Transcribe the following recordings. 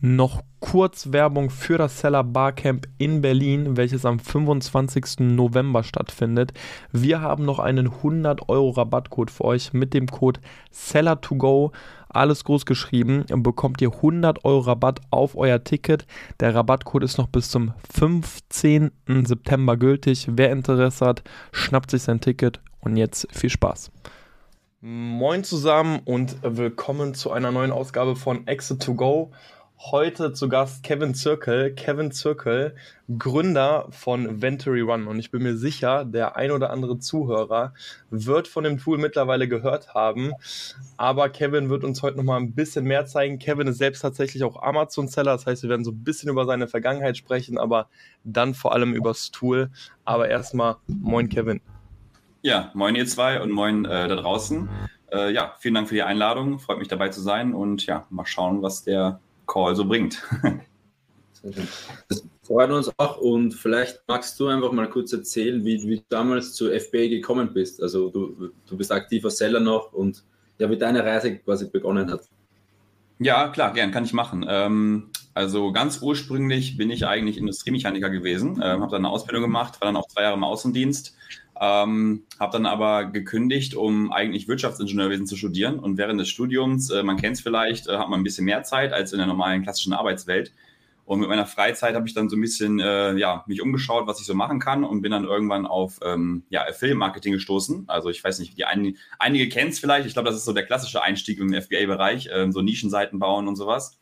noch kurz Werbung für das Seller Barcamp in Berlin, welches am 25. November stattfindet. Wir haben noch einen 100 Euro Rabattcode für euch mit dem Code Seller2Go. Alles groß geschrieben, bekommt ihr 100 Euro Rabatt auf euer Ticket. Der Rabattcode ist noch bis zum 15. September gültig. Wer Interesse hat, schnappt sich sein Ticket und jetzt viel Spaß. Moin zusammen und willkommen zu einer neuen Ausgabe von Exit to Go. Heute zu Gast Kevin Zirkel. Kevin Zirkel, Gründer von Venturi Run. Und ich bin mir sicher, der ein oder andere Zuhörer wird von dem Tool mittlerweile gehört haben. Aber Kevin wird uns heute nochmal ein bisschen mehr zeigen. Kevin ist selbst tatsächlich auch Amazon-Seller. Das heißt, wir werden so ein bisschen über seine Vergangenheit sprechen, aber dann vor allem übers Tool. Aber erstmal, moin Kevin. Ja, moin ihr zwei und moin äh, da draußen. Äh, ja, vielen Dank für die Einladung. Freut mich dabei zu sein und ja, mal schauen, was der Call so bringt. Das freut uns auch und vielleicht magst du einfach mal kurz erzählen, wie, wie du damals zu FBA gekommen bist. Also du, du bist aktiver Seller noch und ja, wie deine Reise quasi begonnen hat. Ja, klar, gern, kann ich machen. Ähm, also ganz ursprünglich bin ich eigentlich Industriemechaniker gewesen, ähm, habe dann eine Ausbildung gemacht, war dann auch zwei Jahre im Außendienst ähm, habe dann aber gekündigt, um eigentlich Wirtschaftsingenieurwesen zu studieren. Und während des Studiums, äh, man kennt es vielleicht, äh, hat man ein bisschen mehr Zeit als in der normalen klassischen Arbeitswelt. Und mit meiner Freizeit habe ich dann so ein bisschen äh, ja, mich umgeschaut, was ich so machen kann und bin dann irgendwann auf ähm, ja, Affiliate-Marketing gestoßen. Also ich weiß nicht, die ein, einige kennen es vielleicht. Ich glaube, das ist so der klassische Einstieg im FBA-Bereich, äh, so Nischenseiten bauen und sowas.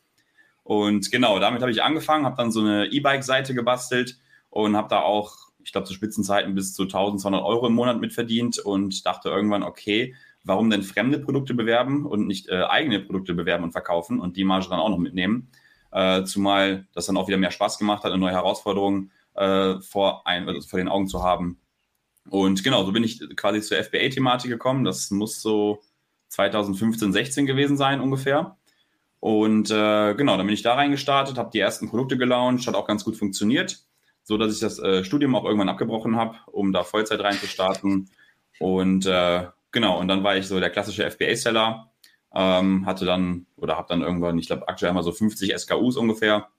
Und genau, damit habe ich angefangen, habe dann so eine E-Bike-Seite gebastelt und habe da auch ich glaube, zu Spitzenzeiten bis zu 1200 Euro im Monat mitverdient und dachte irgendwann, okay, warum denn fremde Produkte bewerben und nicht äh, eigene Produkte bewerben und verkaufen und die Marge dann auch noch mitnehmen. Äh, zumal das dann auch wieder mehr Spaß gemacht hat, eine neue Herausforderung äh, vor, ein, also vor den Augen zu haben. Und genau, so bin ich quasi zur FBA-Thematik gekommen. Das muss so 2015, 16 gewesen sein ungefähr. Und äh, genau, dann bin ich da reingestartet, habe die ersten Produkte gelauncht, hat auch ganz gut funktioniert so dass ich das äh, Studium auch irgendwann abgebrochen habe, um da Vollzeit reinzustarten. Und äh, genau, und dann war ich so der klassische FBA-Seller, ähm, hatte dann oder habe dann irgendwann, ich glaube, aktuell haben wir so 50 SKUs ungefähr.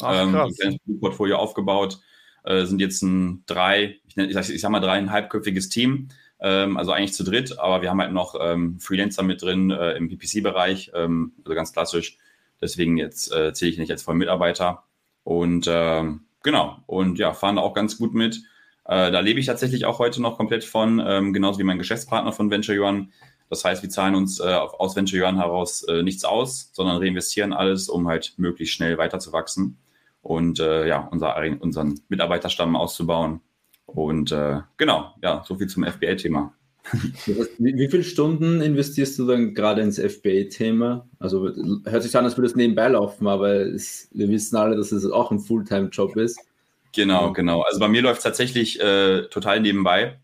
Ach, ähm, ein Portfolio aufgebaut, äh, sind jetzt ein drei, ich, nenn, ich, sag, ich sag mal dreieinhalbköpfiges Team, ähm, also eigentlich zu dritt, aber wir haben halt noch ähm, Freelancer mit drin äh, im PPC-Bereich, ähm, also ganz klassisch. Deswegen jetzt äh, zähle ich nicht als Vollmitarbeiter. Und ähm, Genau. Und ja, fahren da auch ganz gut mit. Äh, da lebe ich tatsächlich auch heute noch komplett von, ähm, genauso wie mein Geschäftspartner von Venture Yuan. Das heißt, wir zahlen uns äh, aus Venture Yuan heraus äh, nichts aus, sondern reinvestieren alles, um halt möglichst schnell weiterzuwachsen und äh, ja, unser, unseren Mitarbeiterstamm auszubauen. Und äh, genau, ja, so viel zum FBA-Thema. Wie, viele Stunden investierst du dann gerade ins FBA-Thema? Also hört sich an, als würde es nebenbei laufen, aber es, wir wissen alle, dass es auch ein Fulltime-Job ist. Genau, genau. Also bei mir läuft es tatsächlich äh, total nebenbei.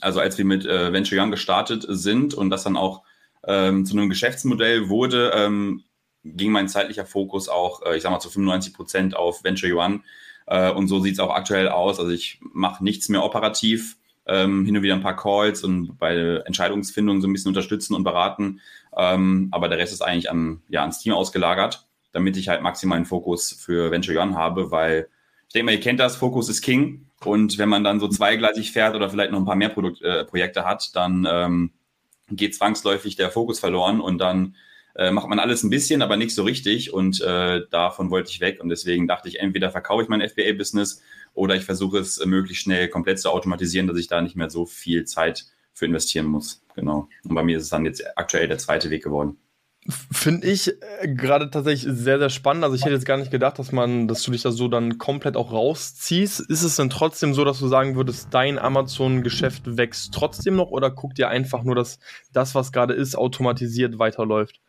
Also als wir mit äh, Venture Young gestartet sind und das dann auch ähm, zu einem Geschäftsmodell wurde, ähm, ging mein zeitlicher Fokus auch, äh, ich sag mal, zu 95 Prozent auf Venture One. Äh, und so sieht es auch aktuell aus. Also ich mache nichts mehr operativ ähm, hin und wieder ein paar Calls und bei Entscheidungsfindung so ein bisschen unterstützen und beraten. Ähm, aber der Rest ist eigentlich an, ja, ans Team ausgelagert, damit ich halt maximalen Fokus für Venture One habe, weil ich denke mal, ihr kennt das, Fokus ist King. Und wenn man dann so zweigleisig fährt oder vielleicht noch ein paar mehr Produkt, äh, Projekte hat, dann ähm, geht zwangsläufig der Fokus verloren und dann äh, macht man alles ein bisschen, aber nicht so richtig. Und äh, davon wollte ich weg. Und deswegen dachte ich, entweder verkaufe ich mein FBA-Business oder ich versuche es äh, möglichst schnell komplett zu automatisieren, dass ich da nicht mehr so viel Zeit für investieren muss. Genau. Und bei mir ist es dann jetzt aktuell der zweite Weg geworden. Finde ich äh, gerade tatsächlich sehr, sehr spannend. Also ich hätte jetzt gar nicht gedacht, dass man, dass du dich da so dann komplett auch rausziehst. Ist es denn trotzdem so, dass du sagen würdest, dein Amazon-Geschäft wächst trotzdem noch oder guckt ihr einfach nur, dass das, was gerade ist, automatisiert weiterläuft?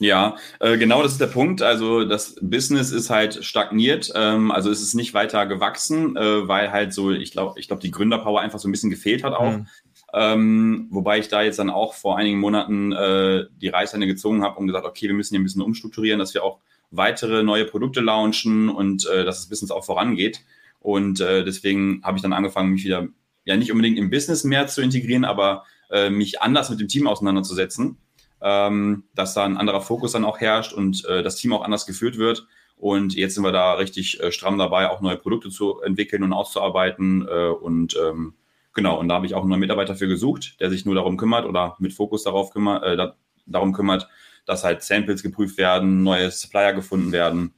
Ja, äh, genau das ist der Punkt. Also das Business ist halt stagniert. Ähm, also es ist nicht weiter gewachsen, äh, weil halt so, ich glaube, ich glaube, die Gründerpower einfach so ein bisschen gefehlt hat auch. Mhm. Ähm, wobei ich da jetzt dann auch vor einigen Monaten äh, die Reißleine gezogen habe und gesagt, okay, wir müssen hier ein bisschen umstrukturieren, dass wir auch weitere neue Produkte launchen und äh, dass das Business auch vorangeht. Und äh, deswegen habe ich dann angefangen, mich wieder, ja nicht unbedingt im Business mehr zu integrieren, aber äh, mich anders mit dem Team auseinanderzusetzen ähm, dass da ein anderer Fokus dann auch herrscht und äh, das Team auch anders geführt wird. Und jetzt sind wir da richtig äh, stramm dabei, auch neue Produkte zu entwickeln und auszuarbeiten. Äh, und ähm, genau, und da habe ich auch einen neuen Mitarbeiter für gesucht, der sich nur darum kümmert oder mit Fokus darauf kümmert, äh, da, darum kümmert, dass halt Samples geprüft werden, neue Supplier gefunden werden,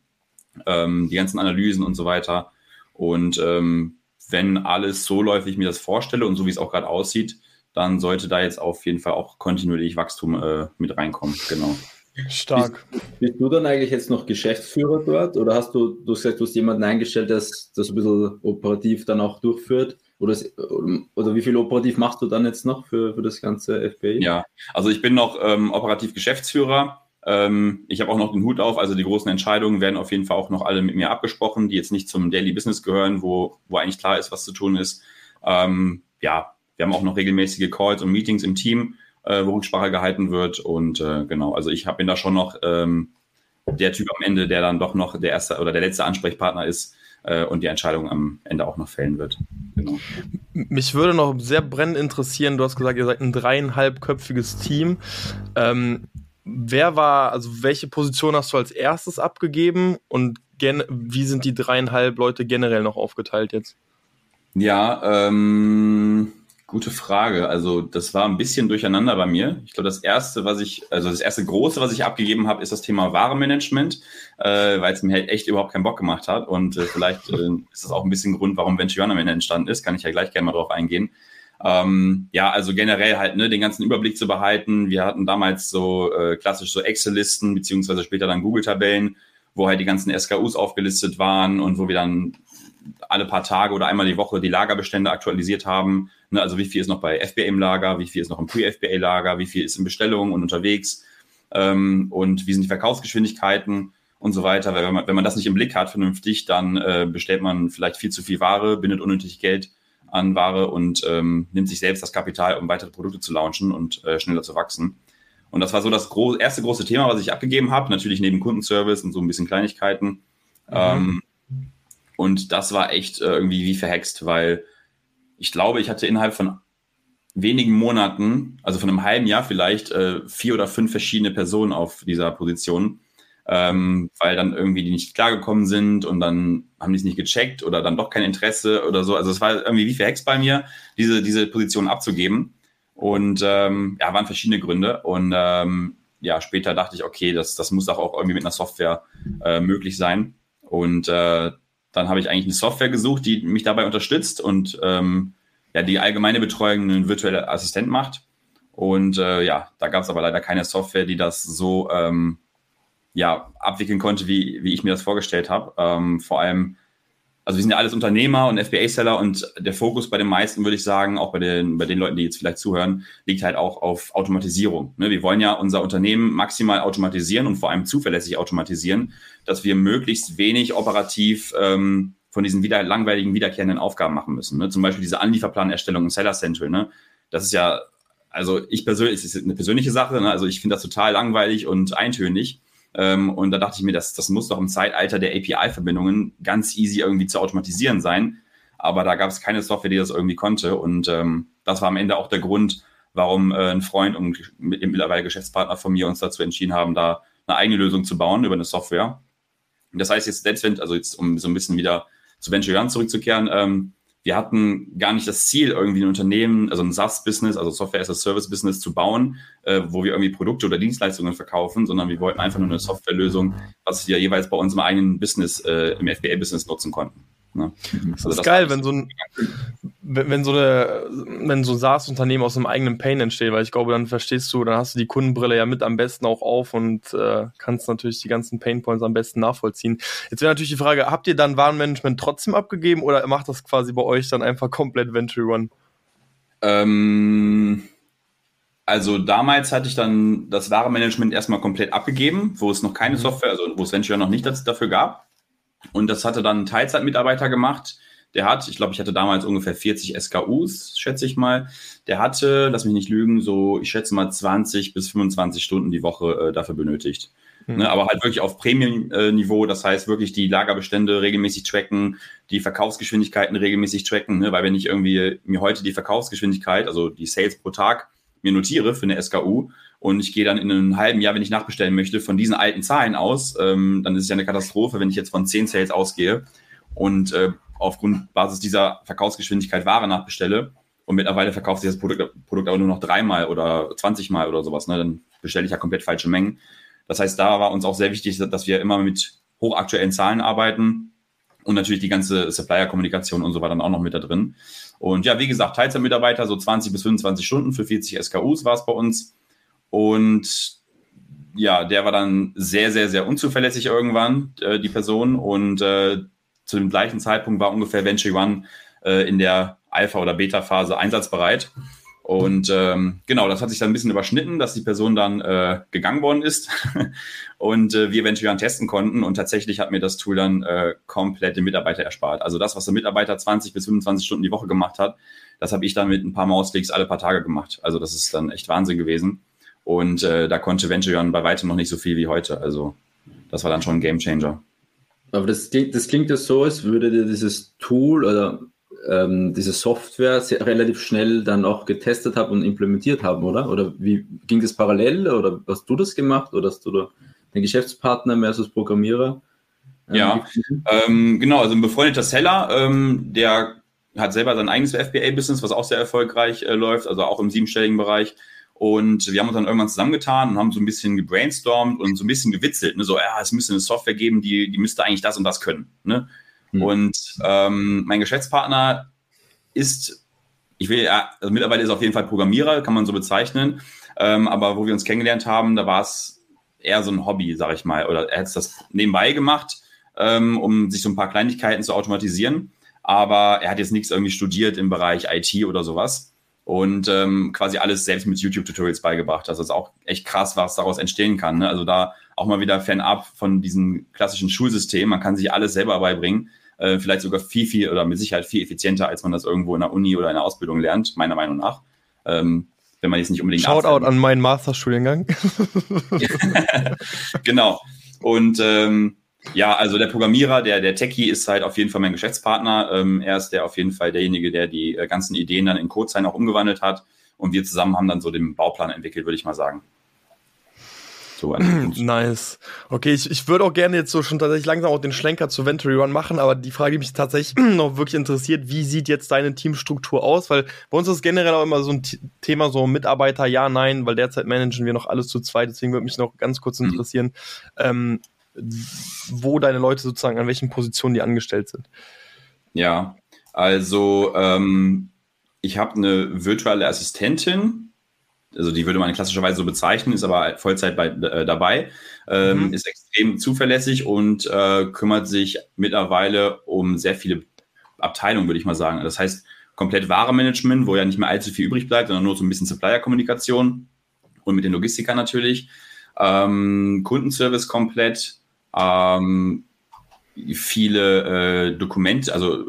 ähm, die ganzen Analysen und so weiter. Und ähm, wenn alles so läuft, wie ich mir das vorstelle und so wie es auch gerade aussieht, dann sollte da jetzt auf jeden Fall auch kontinuierlich Wachstum äh, mit reinkommen. Genau. Stark. Bist, bist, du dann eigentlich jetzt noch Geschäftsführer dort oder hast du, du hast gesagt, du hast jemanden eingestellt, der das ein bisschen operativ dann auch durchführt? Oder, oder wie viel operativ machst du dann jetzt noch für, für das ganze FBI? Ja, also ich bin noch ähm, operativ Geschäftsführer. Ähm, ich habe auch noch den Hut auf, also die großen Entscheidungen werden auf jeden Fall auch noch alle mit mir abgesprochen, die jetzt nicht zum Daily Business gehören, wo, wo eigentlich klar ist, was zu tun ist. Ähm, ja, wir haben auch noch regelmäßige Calls und Meetings im Team, äh, wo Rücksprache gehalten wird. Und äh, genau, also ich bin da schon noch ähm, der Typ am Ende, der dann doch noch der erste oder der letzte Ansprechpartner ist äh, und die Entscheidung am Ende auch noch fällen wird. Genau. Mich würde noch sehr brennend interessieren, du hast gesagt, ihr seid ein dreieinhalbköpfiges Team. Ähm, wer war, also welche Position hast du als erstes abgegeben und wie sind die dreieinhalb Leute generell noch aufgeteilt jetzt? Ja, ähm, Gute Frage. Also das war ein bisschen durcheinander bei mir. Ich glaube, das erste, was ich, also das erste große, was ich abgegeben habe, ist das Thema Warenmanagement, äh, weil es mir halt echt überhaupt keinen Bock gemacht hat. Und äh, vielleicht äh, ist das auch ein bisschen Grund, warum Venture am entstanden ist. Kann ich ja gleich gerne mal drauf eingehen. Ähm, ja, also generell halt ne, den ganzen Überblick zu behalten. Wir hatten damals so äh, klassisch so Excel-Listen, beziehungsweise später dann Google-Tabellen, wo halt die ganzen SKUs aufgelistet waren und wo wir dann alle paar Tage oder einmal die Woche die Lagerbestände aktualisiert haben. Ne, also wie viel ist noch bei FBA im Lager, wie viel ist noch im Pre-FBA-Lager, wie viel ist in Bestellungen und unterwegs ähm, und wie sind die Verkaufsgeschwindigkeiten und so weiter. Weil wenn man, wenn man das nicht im Blick hat vernünftig, dann äh, bestellt man vielleicht viel zu viel Ware, bindet unnötig Geld an Ware und ähm, nimmt sich selbst das Kapital, um weitere Produkte zu launchen und äh, schneller zu wachsen. Und das war so das gro erste große Thema, was ich abgegeben habe. Natürlich neben Kundenservice und so ein bisschen Kleinigkeiten. Mhm. Ähm, und das war echt äh, irgendwie wie verhext, weil ich glaube, ich hatte innerhalb von wenigen Monaten, also von einem halben Jahr vielleicht, äh, vier oder fünf verschiedene Personen auf dieser Position, ähm, weil dann irgendwie die nicht klargekommen sind und dann haben die es nicht gecheckt oder dann doch kein Interesse oder so. Also es war irgendwie wie verhext bei mir, diese, diese Position abzugeben. Und ähm, ja, waren verschiedene Gründe. Und ähm, ja, später dachte ich, okay, das, das muss auch irgendwie mit einer Software äh, möglich sein. Und äh, dann habe ich eigentlich eine Software gesucht, die mich dabei unterstützt und ähm, ja, die allgemeine Betreuung einen virtuellen Assistent macht. Und äh, ja, da gab es aber leider keine Software, die das so ähm, ja, abwickeln konnte, wie, wie ich mir das vorgestellt habe. Ähm, vor allem also wir sind ja alles Unternehmer und FBA-Seller und der Fokus bei den meisten, würde ich sagen, auch bei den, bei den Leuten, die jetzt vielleicht zuhören, liegt halt auch auf Automatisierung. Ne? Wir wollen ja unser Unternehmen maximal automatisieren und vor allem zuverlässig automatisieren, dass wir möglichst wenig operativ ähm, von diesen wieder langweiligen, wiederkehrenden Aufgaben machen müssen. Ne? Zum Beispiel diese Anlieferplanerstellung im Seller Central. Ne? Das ist ja, also ich persönlich, es ist eine persönliche Sache, ne? also ich finde das total langweilig und eintönig. Ähm, und da dachte ich mir, das, das muss doch im Zeitalter der API-Verbindungen ganz easy irgendwie zu automatisieren sein. Aber da gab es keine Software, die das irgendwie konnte. Und ähm, das war am Ende auch der Grund, warum äh, ein Freund und mittlerweile Geschäftspartner von mir uns dazu entschieden haben, da eine eigene Lösung zu bauen über eine Software. Das heißt jetzt, selbst wenn, also jetzt um so ein bisschen wieder zu Venture Run zurückzukehren, ähm, wir hatten gar nicht das Ziel, irgendwie ein Unternehmen, also ein SaaS-Business, also Software as a Service-Business zu bauen, äh, wo wir irgendwie Produkte oder Dienstleistungen verkaufen, sondern wir wollten einfach nur eine Softwarelösung, was wir jeweils bei uns im eigenen Business, äh, im FBA-Business nutzen konnten. Ne? Das also ist geil, wenn so ein, wenn, wenn so eine, wenn so ein SaaS-Unternehmen aus einem eigenen Pain entsteht, weil ich glaube, dann verstehst du, dann hast du die Kundenbrille ja mit am besten auch auf und äh, kannst natürlich die ganzen Painpoints am besten nachvollziehen. Jetzt wäre natürlich die Frage, habt ihr dann Warenmanagement trotzdem abgegeben oder macht das quasi bei euch dann einfach komplett Venture One? Ähm, Also damals hatte ich dann das Warenmanagement erstmal komplett abgegeben, wo es noch keine mhm. Software, also wo es Venture noch nicht dafür gab. Und das hatte dann ein Teilzeitmitarbeiter gemacht. Der hat, ich glaube, ich hatte damals ungefähr 40 SKUs, schätze ich mal. Der hatte, lass mich nicht lügen, so, ich schätze mal 20 bis 25 Stunden die Woche äh, dafür benötigt. Mhm. Ne, aber halt wirklich auf Premium-Niveau, das heißt wirklich die Lagerbestände regelmäßig tracken, die Verkaufsgeschwindigkeiten regelmäßig tracken, ne, weil wenn ich irgendwie mir heute die Verkaufsgeschwindigkeit, also die Sales pro Tag, mir notiere für eine SKU und ich gehe dann in einem halben Jahr, wenn ich nachbestellen möchte, von diesen alten Zahlen aus, ähm, dann ist es ja eine Katastrophe, wenn ich jetzt von 10 Sales ausgehe und äh, aufgrund Basis dieser Verkaufsgeschwindigkeit Ware nachbestelle und mittlerweile verkauft sich das Produkt, Produkt aber nur noch dreimal oder 20 Mal oder sowas, ne, dann bestelle ich ja komplett falsche Mengen. Das heißt, da war uns auch sehr wichtig, dass wir immer mit hochaktuellen Zahlen arbeiten und natürlich die ganze Supplier-Kommunikation und so war dann auch noch mit da drin. Und ja, wie gesagt, Teilzeitmitarbeiter, so 20 bis 25 Stunden für 40 SKUs war es bei uns. Und ja, der war dann sehr, sehr, sehr unzuverlässig irgendwann, äh, die Person. Und äh, zu dem gleichen Zeitpunkt war ungefähr Venture One äh, in der Alpha- oder Beta-Phase einsatzbereit. Und ähm, genau, das hat sich dann ein bisschen überschnitten, dass die Person dann äh, gegangen worden ist und äh, wir eventuell testen konnten. Und tatsächlich hat mir das Tool dann äh, komplett den Mitarbeiter erspart. Also das, was der Mitarbeiter 20 bis 25 Stunden die Woche gemacht hat, das habe ich dann mit ein paar Mausklicks alle paar Tage gemacht. Also das ist dann echt Wahnsinn gewesen. Und äh, da konnte Venturion bei weitem noch nicht so viel wie heute. Also das war dann schon ein Game Changer. Aber das klingt, das klingt ja so, als würde dir dieses Tool oder ähm, diese Software sehr, relativ schnell dann auch getestet haben und implementiert haben, oder? Oder wie ging das parallel oder hast du das gemacht oder hast du da den Geschäftspartner mehr als Programmierer? Ähm, ja, ähm, genau, also ein befreundeter Seller, ähm, der hat selber sein eigenes FBA-Business, was auch sehr erfolgreich äh, läuft, also auch im siebenstelligen Bereich. Und wir haben uns dann irgendwann zusammengetan und haben so ein bisschen gebrainstormt und so ein bisschen gewitzelt. Ne? So, ja, es müsste eine Software geben, die, die müsste eigentlich das und das können. Ne? Mhm. Und ähm, mein Geschäftspartner ist, ich will, ja, also mittlerweile ist er auf jeden Fall Programmierer, kann man so bezeichnen. Ähm, aber wo wir uns kennengelernt haben, da war es eher so ein Hobby, sag ich mal. Oder er hat das nebenbei gemacht, ähm, um sich so ein paar Kleinigkeiten zu automatisieren. Aber er hat jetzt nichts irgendwie studiert im Bereich IT oder sowas und ähm, quasi alles selbst mit YouTube-Tutorials beigebracht. Also das ist auch echt krass, was daraus entstehen kann. Ne? Also da auch mal wieder fernab von diesem klassischen Schulsystem. Man kann sich alles selber beibringen. Äh, vielleicht sogar viel, viel oder mit Sicherheit viel effizienter, als man das irgendwo in der Uni oder in der Ausbildung lernt, meiner Meinung nach. Ähm, wenn man jetzt nicht unbedingt. Shoutout an meinen Masterstudiengang. genau. Und ähm, ja, also der Programmierer, der, der Techie ist halt auf jeden Fall mein Geschäftspartner. Ähm, er ist der auf jeden Fall derjenige, der die äh, ganzen Ideen dann in Codezeilen auch umgewandelt hat. Und wir zusammen haben dann so den Bauplan entwickelt, würde ich mal sagen. So nice. Okay, ich, ich würde auch gerne jetzt so schon tatsächlich langsam auch den Schlenker zu Ventury Run machen, aber die Frage, die mich tatsächlich noch wirklich interessiert, wie sieht jetzt deine Teamstruktur aus? Weil bei uns ist generell auch immer so ein Thema, so Mitarbeiter, ja, nein, weil derzeit managen wir noch alles zu zweit, deswegen würde mich noch ganz kurz mhm. interessieren, mhm. ähm, wo deine Leute sozusagen, an welchen Positionen die angestellt sind. Ja, also ähm, ich habe eine virtuelle Assistentin, also die würde man klassischerweise so bezeichnen, ist aber Vollzeit bei, äh, dabei, ähm, mhm. ist extrem zuverlässig und äh, kümmert sich mittlerweile um sehr viele Abteilungen, würde ich mal sagen. Das heißt, komplett Warenmanagement, wo ja nicht mehr allzu viel übrig bleibt, sondern nur so ein bisschen Supplier-Kommunikation und mit den Logistikern natürlich. Ähm, Kundenservice komplett, ähm, viele äh, Dokumente, also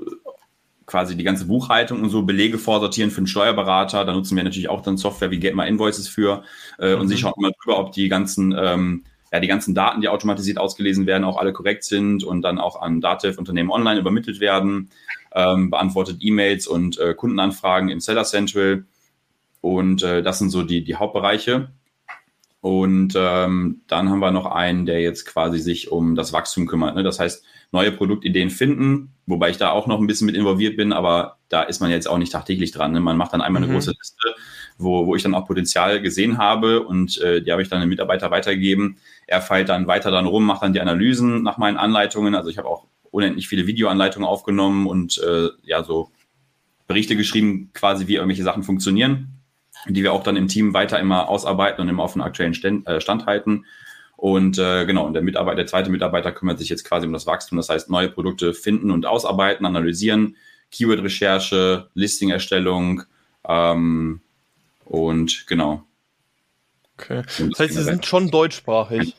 quasi die ganze Buchhaltung und so Belege vorsortieren für einen Steuerberater. Da nutzen wir natürlich auch dann Software wie Get My Invoices für äh, mhm. und sie schauen immer drüber, ob die ganzen ähm, ja, die ganzen Daten, die automatisiert ausgelesen werden, auch alle korrekt sind und dann auch an Datev-Unternehmen online übermittelt werden, ähm, beantwortet E-Mails und äh, Kundenanfragen im Seller Central. Und äh, das sind so die, die Hauptbereiche. Und ähm, dann haben wir noch einen, der jetzt quasi sich um das Wachstum kümmert. Ne? Das heißt, neue Produktideen finden, wobei ich da auch noch ein bisschen mit involviert bin, aber da ist man jetzt auch nicht tagtäglich dran. Ne? Man macht dann einmal eine mhm. große Liste, wo, wo ich dann auch Potenzial gesehen habe und äh, die habe ich dann dem Mitarbeiter weitergegeben. Er feilt dann weiter dann rum, macht dann die Analysen nach meinen Anleitungen. Also ich habe auch unendlich viele Videoanleitungen aufgenommen und äh, ja so Berichte geschrieben, quasi wie irgendwelche Sachen funktionieren, die wir auch dann im Team weiter immer ausarbeiten und immer auf den aktuellen Stand, äh, Stand halten. Und äh, genau, und der Mitarbeiter, der zweite Mitarbeiter kümmert sich jetzt quasi um das Wachstum, das heißt neue Produkte finden und ausarbeiten, analysieren, Keyword-Recherche, Listing-Erstellung ähm, und genau. Okay. Das heißt, sie sind schon deutschsprachig.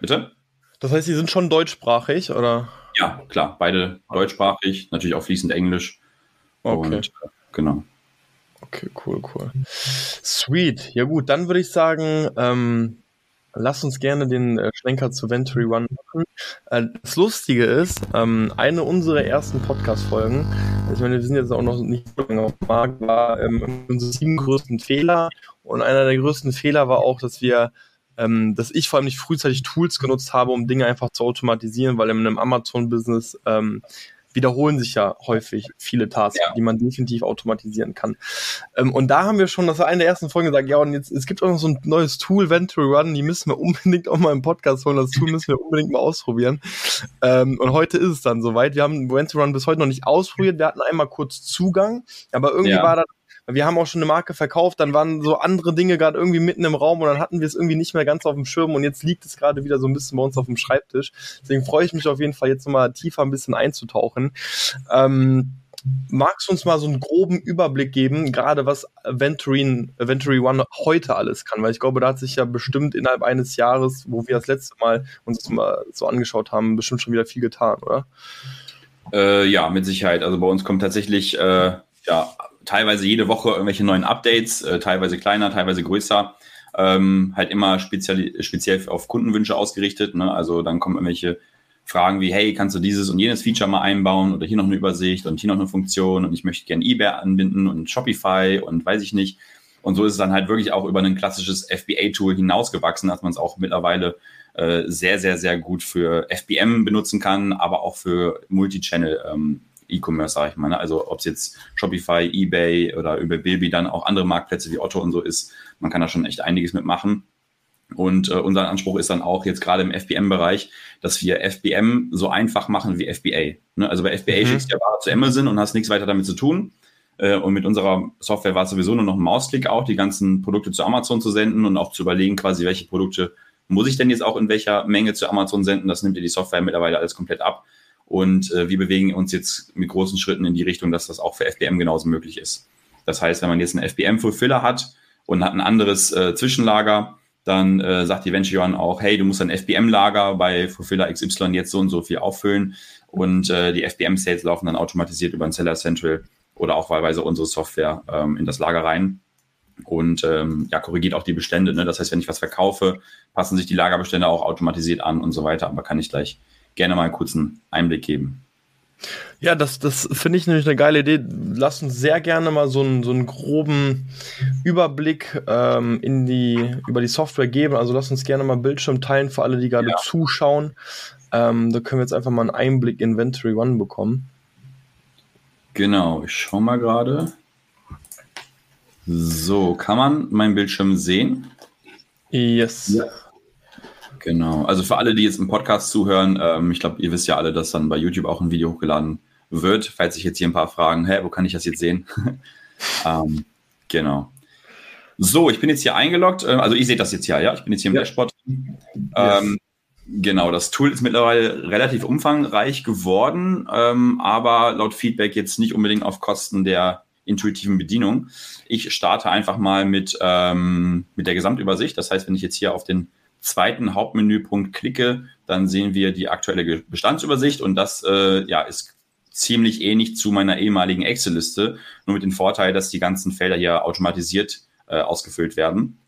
Bitte? Das heißt, sie sind schon deutschsprachig, oder? Ja, klar, beide deutschsprachig, natürlich auch fließend Englisch. Okay. Und, äh, genau. Okay, cool, cool. Sweet. Ja gut, dann würde ich sagen, ähm, lass uns gerne den äh, Schlenker zu Venturi One machen. Äh, das Lustige ist, ähm, eine unserer ersten Podcast-Folgen, ich meine, wir sind jetzt auch noch nicht so lange auf dem Markt, war ähm, unsere sieben größten Fehler. Und einer der größten Fehler war auch, dass wir ähm, dass ich vor allem nicht frühzeitig Tools genutzt habe, um Dinge einfach zu automatisieren, weil in einem Amazon-Business ähm, wiederholen sich ja häufig viele Tasks, ja. die man definitiv automatisieren kann. Ähm, und da haben wir schon, das war eine der ersten Folgen gesagt, ja, und jetzt, es gibt auch noch so ein neues Tool, Venture Run, die müssen wir unbedingt auch mal im Podcast holen, das Tool müssen wir unbedingt mal ausprobieren. Ähm, und heute ist es dann soweit. Wir haben Venture Run bis heute noch nicht ausprobiert, wir hatten einmal kurz Zugang, aber irgendwie ja. war da wir haben auch schon eine Marke verkauft, dann waren so andere Dinge gerade irgendwie mitten im Raum und dann hatten wir es irgendwie nicht mehr ganz auf dem Schirm und jetzt liegt es gerade wieder so ein bisschen bei uns auf dem Schreibtisch. Deswegen freue ich mich auf jeden Fall jetzt nochmal tiefer ein bisschen einzutauchen. Ähm, magst du uns mal so einen groben Überblick geben, gerade was Venturing, Venturi One heute alles kann? Weil ich glaube, da hat sich ja bestimmt innerhalb eines Jahres, wo wir das letzte Mal uns das mal so angeschaut haben, bestimmt schon wieder viel getan, oder? Äh, ja, mit Sicherheit. Also bei uns kommt tatsächlich äh, ja, teilweise jede Woche irgendwelche neuen Updates, äh, teilweise kleiner, teilweise größer. Ähm, halt immer speziell, speziell auf Kundenwünsche ausgerichtet. Ne? Also dann kommen irgendwelche Fragen wie, hey, kannst du dieses und jenes Feature mal einbauen oder hier noch eine Übersicht und hier noch eine Funktion und ich möchte gerne eBay anbinden und Shopify und weiß ich nicht. Und so ist es dann halt wirklich auch über ein klassisches FBA-Tool hinausgewachsen, dass man es auch mittlerweile äh, sehr, sehr, sehr gut für FBM benutzen kann, aber auch für Multichannel ähm, E-Commerce, sage ich mal. Ne? Also ob es jetzt Shopify, eBay oder über Bilby dann auch andere Marktplätze wie Otto und so ist, man kann da schon echt einiges mitmachen. Und äh, unser Anspruch ist dann auch jetzt gerade im FBM-Bereich, dass wir FBM so einfach machen wie FBA. Ne? Also bei FBA mhm. schickst du ja Ware zu Amazon und hast nichts weiter damit zu tun. Äh, und mit unserer Software war es sowieso nur noch ein Mausklick auch, die ganzen Produkte zu Amazon zu senden und auch zu überlegen, quasi, welche Produkte muss ich denn jetzt auch in welcher Menge zu Amazon senden. Das nimmt dir die Software mittlerweile alles komplett ab. Und äh, wir bewegen uns jetzt mit großen Schritten in die Richtung, dass das auch für FBM genauso möglich ist. Das heißt, wenn man jetzt einen FBM-Fulfiller hat und hat ein anderes äh, Zwischenlager, dann äh, sagt die Venture auch, hey, du musst ein FBM-Lager bei Fulfiller XY jetzt so und so viel auffüllen. Und äh, die FBM-Sales laufen dann automatisiert über ein Seller Central oder auch wahlweise unsere Software ähm, in das Lager rein und ähm, ja, korrigiert auch die Bestände. Ne? Das heißt, wenn ich was verkaufe, passen sich die Lagerbestände auch automatisiert an und so weiter. Aber kann ich gleich gerne mal einen kurzen Einblick geben. Ja, das, das finde ich nämlich eine geile Idee. Lass uns sehr gerne mal so einen, so einen groben Überblick ähm, in die, über die Software geben. Also lass uns gerne mal Bildschirm teilen für alle, die gerade ja. zuschauen. Ähm, da können wir jetzt einfach mal einen Einblick in Inventory One bekommen. Genau, ich schaue mal gerade. So, kann man meinen Bildschirm sehen? Yes. Ja. Genau. Also für alle, die jetzt im Podcast zuhören, ähm, ich glaube, ihr wisst ja alle, dass dann bei YouTube auch ein Video hochgeladen wird. Falls sich jetzt hier ein paar fragen, hä, wo kann ich das jetzt sehen? ähm, genau. So, ich bin jetzt hier eingeloggt. Äh, also ihr seht das jetzt ja, ja. Ich bin jetzt hier im ja. Dashboard. Ähm, Genau, das Tool ist mittlerweile relativ umfangreich geworden, ähm, aber laut Feedback jetzt nicht unbedingt auf Kosten der intuitiven Bedienung. Ich starte einfach mal mit, ähm, mit der Gesamtübersicht. Das heißt, wenn ich jetzt hier auf den zweiten Hauptmenüpunkt klicke, dann sehen wir die aktuelle Bestandsübersicht und das äh, ja, ist ziemlich ähnlich zu meiner ehemaligen Excel-Liste, nur mit dem Vorteil, dass die ganzen Felder hier automatisiert äh, ausgefüllt werden.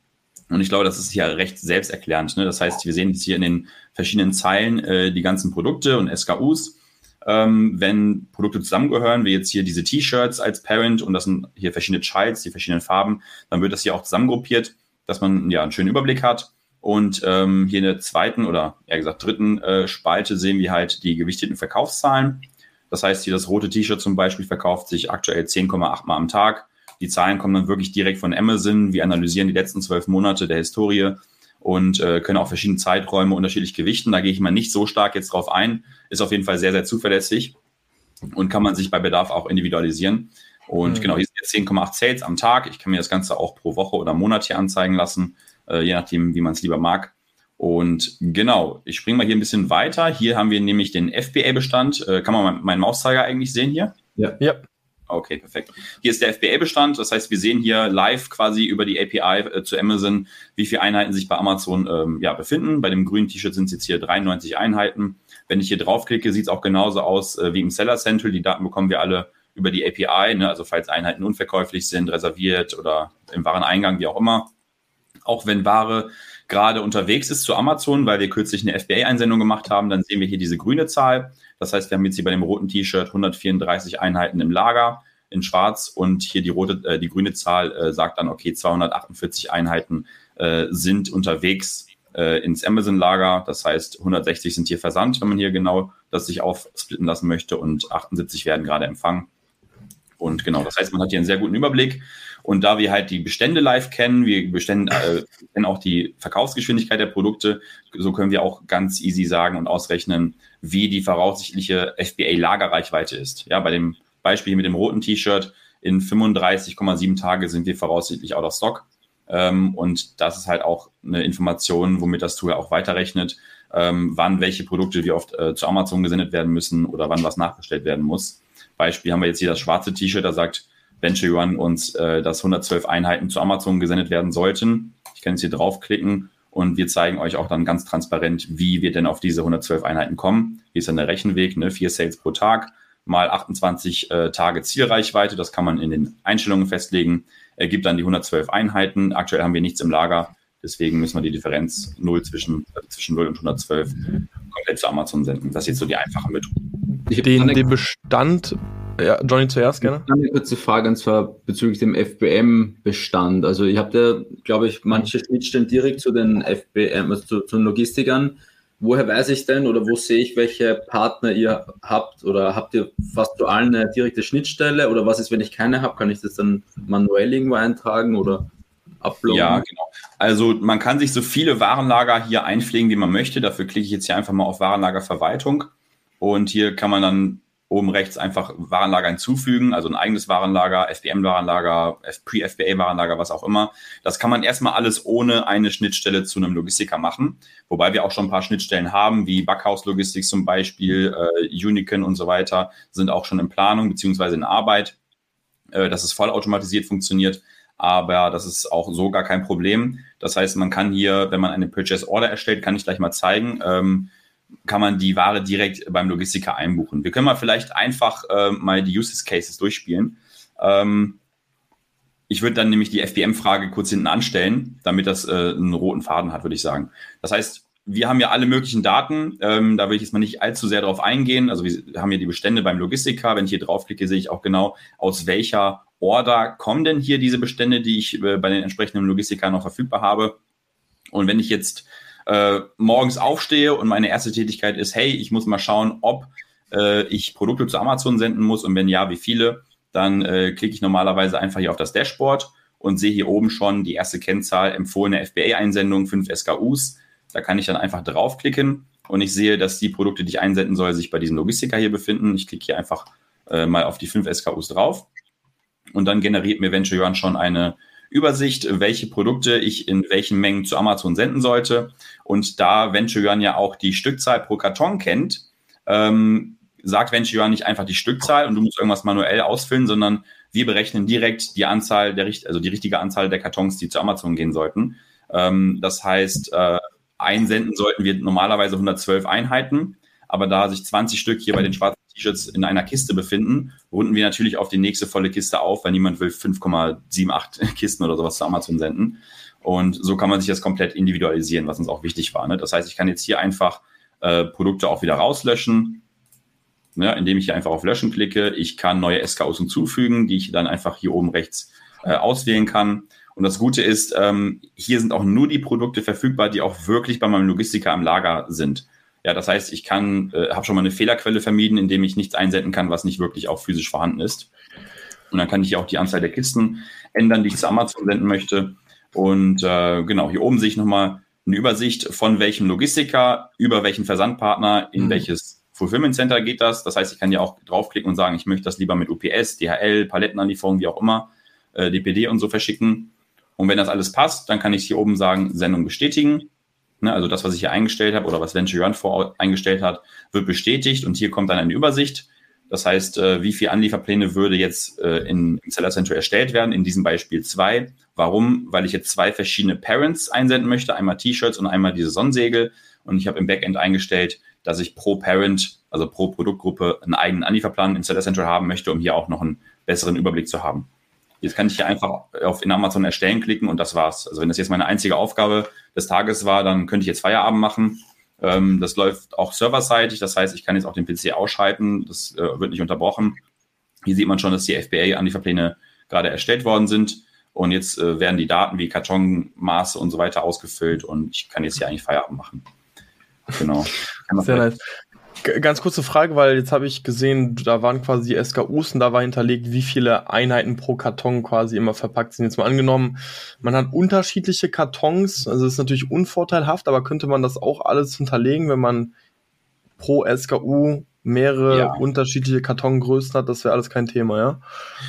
Und ich glaube, das ist ja recht selbsterklärend. Ne? Das heißt, wir sehen jetzt hier in den verschiedenen Zeilen äh, die ganzen Produkte und SKUs. Ähm, wenn Produkte zusammengehören, wie jetzt hier diese T-Shirts als Parent und das sind hier verschiedene Childs, die verschiedenen Farben, dann wird das hier auch zusammengruppiert, dass man ja einen schönen Überblick hat. Und ähm, hier in der zweiten oder eher gesagt dritten äh, Spalte sehen wir halt die gewichteten Verkaufszahlen. Das heißt, hier das rote T-Shirt zum Beispiel verkauft sich aktuell 10,8 Mal am Tag. Die Zahlen kommen dann wirklich direkt von Amazon. Wir analysieren die letzten zwölf Monate der Historie und äh, können auch verschiedene Zeiträume unterschiedlich gewichten. Da gehe ich mal nicht so stark jetzt drauf ein. Ist auf jeden Fall sehr, sehr zuverlässig und kann man sich bei Bedarf auch individualisieren. Und mhm. genau, hier sind jetzt 10,8 Sales am Tag. Ich kann mir das Ganze auch pro Woche oder Monat hier anzeigen lassen äh, je nachdem, wie man es lieber mag. Und genau, ich springe mal hier ein bisschen weiter. Hier haben wir nämlich den FBA-Bestand. Äh, kann man meinen Mauszeiger eigentlich sehen hier? Ja. ja. Okay, perfekt. Hier ist der FBA-Bestand. Das heißt, wir sehen hier live quasi über die API äh, zu Amazon, wie viele Einheiten sich bei Amazon ähm, ja, befinden. Bei dem grünen T-Shirt sind es jetzt hier 93 Einheiten. Wenn ich hier draufklicke, sieht es auch genauso aus äh, wie im Seller Central. Die Daten bekommen wir alle über die API. Ne? Also falls Einheiten unverkäuflich sind, reserviert oder im Wareneingang, wie auch immer. Auch wenn Ware gerade unterwegs ist zu Amazon, weil wir kürzlich eine FBA-Einsendung gemacht haben, dann sehen wir hier diese grüne Zahl. Das heißt, wir haben jetzt hier bei dem roten T-Shirt 134 Einheiten im Lager in Schwarz und hier die rote, äh, die grüne Zahl äh, sagt dann, okay, 248 Einheiten äh, sind unterwegs äh, ins Amazon-Lager. Das heißt, 160 sind hier versandt, wenn man hier genau das sich aufsplitten lassen möchte und 78 werden gerade empfangen. Und genau, das heißt, man hat hier einen sehr guten Überblick. Und da wir halt die Bestände live kennen, wir bestellen, äh, kennen auch die Verkaufsgeschwindigkeit der Produkte, so können wir auch ganz easy sagen und ausrechnen, wie die voraussichtliche FBA-Lagerreichweite ist. Ja, bei dem Beispiel mit dem roten T-Shirt in 35,7 Tage sind wir voraussichtlich out of stock. Ähm, und das ist halt auch eine Information, womit das Tool auch weiterrechnet, ähm, wann welche Produkte wie oft äh, zu Amazon gesendet werden müssen oder wann was nachbestellt werden muss. Beispiel haben wir jetzt hier das schwarze T-Shirt, da sagt Venture One uns, äh, dass 112 Einheiten zu Amazon gesendet werden sollten. Ich kann jetzt hier draufklicken und wir zeigen euch auch dann ganz transparent, wie wir denn auf diese 112 Einheiten kommen. Hier ist dann der Rechenweg, ne? vier Sales pro Tag mal 28 äh, Tage Zielreichweite. Das kann man in den Einstellungen festlegen. Ergibt dann die 112 Einheiten. Aktuell haben wir nichts im Lager. Deswegen müssen wir die Differenz 0 zwischen, also zwischen 0 und 112 komplett zu Amazon senden. Das ist jetzt so die einfache Methode. Den, den Bestand ja, Johnny zuerst gerne. Eine kurze Frage und zwar bezüglich dem FBM-Bestand. Also ihr habt ja, glaube ich, manche Schnittstellen direkt zu den FBM, also zu, zu den Logistikern. Woher weiß ich denn oder wo sehe ich, welche Partner ihr habt? Oder habt ihr fast zu allen eine direkte Schnittstelle? Oder was ist, wenn ich keine habe? Kann ich das dann manuell irgendwo eintragen oder uploaden? Ja, genau. Also man kann sich so viele Warenlager hier einpflegen, wie man möchte. Dafür klicke ich jetzt hier einfach mal auf Warenlagerverwaltung. Und hier kann man dann oben rechts einfach Warenlager hinzufügen, also ein eigenes Warenlager, FBM-Warenlager, Pre-FBA-Warenlager, was auch immer. Das kann man erstmal alles ohne eine Schnittstelle zu einem Logistiker machen, wobei wir auch schon ein paar Schnittstellen haben, wie Backhaus Logistics zum Beispiel, äh, Unican und so weiter, sind auch schon in Planung beziehungsweise in Arbeit, äh, dass es vollautomatisiert funktioniert. Aber das ist auch so gar kein Problem. Das heißt, man kann hier, wenn man eine Purchase Order erstellt, kann ich gleich mal zeigen, ähm, kann man die Ware direkt beim Logistiker einbuchen. Wir können mal vielleicht einfach äh, mal die Uses Cases durchspielen. Ähm, ich würde dann nämlich die FBM-Frage kurz hinten anstellen, damit das äh, einen roten Faden hat, würde ich sagen. Das heißt, wir haben ja alle möglichen Daten. Ähm, da will ich jetzt mal nicht allzu sehr drauf eingehen. Also wir haben hier die Bestände beim Logistiker. Wenn ich hier draufklicke, sehe ich auch genau, aus welcher Order kommen denn hier diese Bestände, die ich äh, bei den entsprechenden Logistikern noch verfügbar habe. Und wenn ich jetzt äh, morgens aufstehe und meine erste Tätigkeit ist, hey, ich muss mal schauen, ob äh, ich Produkte zu Amazon senden muss und wenn ja, wie viele, dann äh, klicke ich normalerweise einfach hier auf das Dashboard und sehe hier oben schon die erste Kennzahl empfohlene FBA-Einsendung, 5 SKUs. Da kann ich dann einfach draufklicken und ich sehe, dass die Produkte, die ich einsenden soll, sich bei diesem Logistiker hier befinden. Ich klicke hier einfach äh, mal auf die 5 SKUs drauf und dann generiert mir Venture Yuan schon eine Übersicht, welche Produkte ich in welchen Mengen zu Amazon senden sollte. Und da VentureYuan ja auch die Stückzahl pro Karton kennt, ähm, sagt VentureYuan nicht einfach die Stückzahl und du musst irgendwas manuell ausfüllen, sondern wir berechnen direkt die Anzahl der, also die richtige Anzahl der Kartons, die zu Amazon gehen sollten. Ähm, das heißt, äh, einsenden sollten wir normalerweise 112 Einheiten, aber da sich 20 Stück hier bei den schwarzen T-Shirts in einer Kiste befinden, runden wir natürlich auf die nächste volle Kiste auf, weil niemand will 5,78 Kisten oder sowas zu Amazon senden. Und so kann man sich das komplett individualisieren, was uns auch wichtig war. Ne? Das heißt, ich kann jetzt hier einfach äh, Produkte auch wieder rauslöschen, ne? indem ich hier einfach auf Löschen klicke. Ich kann neue SKUs hinzufügen, die ich dann einfach hier oben rechts äh, auswählen kann. Und das Gute ist, ähm, hier sind auch nur die Produkte verfügbar, die auch wirklich bei meinem Logistiker am Lager sind. Ja, das heißt, ich kann, äh, habe schon mal eine Fehlerquelle vermieden, indem ich nichts einsenden kann, was nicht wirklich auch physisch vorhanden ist. Und dann kann ich auch die Anzahl der Kisten ändern, die ich zu Amazon senden möchte. Und äh, genau, hier oben sehe ich nochmal eine Übersicht von welchem Logistiker, über welchen Versandpartner, in mhm. welches Fulfillment Center geht das. Das heißt, ich kann ja auch draufklicken und sagen, ich möchte das lieber mit UPS, DHL, Palettenanlieferung, wie auch immer, äh, DPD und so verschicken. Und wenn das alles passt, dann kann ich hier oben sagen, Sendung bestätigen. Ne, also das, was ich hier eingestellt habe oder was Venture Run vor eingestellt hat, wird bestätigt und hier kommt dann eine Übersicht Das heißt, äh, wie viele Anlieferpläne würde jetzt äh, in, im Seller Center erstellt werden? In diesem Beispiel zwei. Warum? Weil ich jetzt zwei verschiedene Parents einsenden möchte. Einmal T-Shirts und einmal diese Sonnensegel. Und ich habe im Backend eingestellt, dass ich pro Parent, also pro Produktgruppe, einen eigenen Anlieferplan im Seller Center haben möchte, um hier auch noch einen besseren Überblick zu haben. Jetzt kann ich hier einfach auf in Amazon erstellen klicken und das war's. Also wenn das jetzt meine einzige Aufgabe des Tages war, dann könnte ich jetzt Feierabend machen ähm, das läuft auch serverseitig, das heißt, ich kann jetzt auch den PC ausschalten, das äh, wird nicht unterbrochen. Hier sieht man schon, dass die FBA-Anlieferpläne gerade erstellt worden sind. Und jetzt äh, werden die Daten wie Kartonmaße und so weiter ausgefüllt und ich kann jetzt hier eigentlich Feierabend machen. Genau. Sehr nice. Ganz kurze Frage, weil jetzt habe ich gesehen, da waren quasi die SKUs und da war hinterlegt, wie viele Einheiten pro Karton quasi immer verpackt sind. Jetzt mal angenommen, man hat unterschiedliche Kartons, also ist natürlich unvorteilhaft, aber könnte man das auch alles hinterlegen, wenn man pro SKU mehrere ja. unterschiedliche Kartongrößen hat, das wäre alles kein Thema, ja?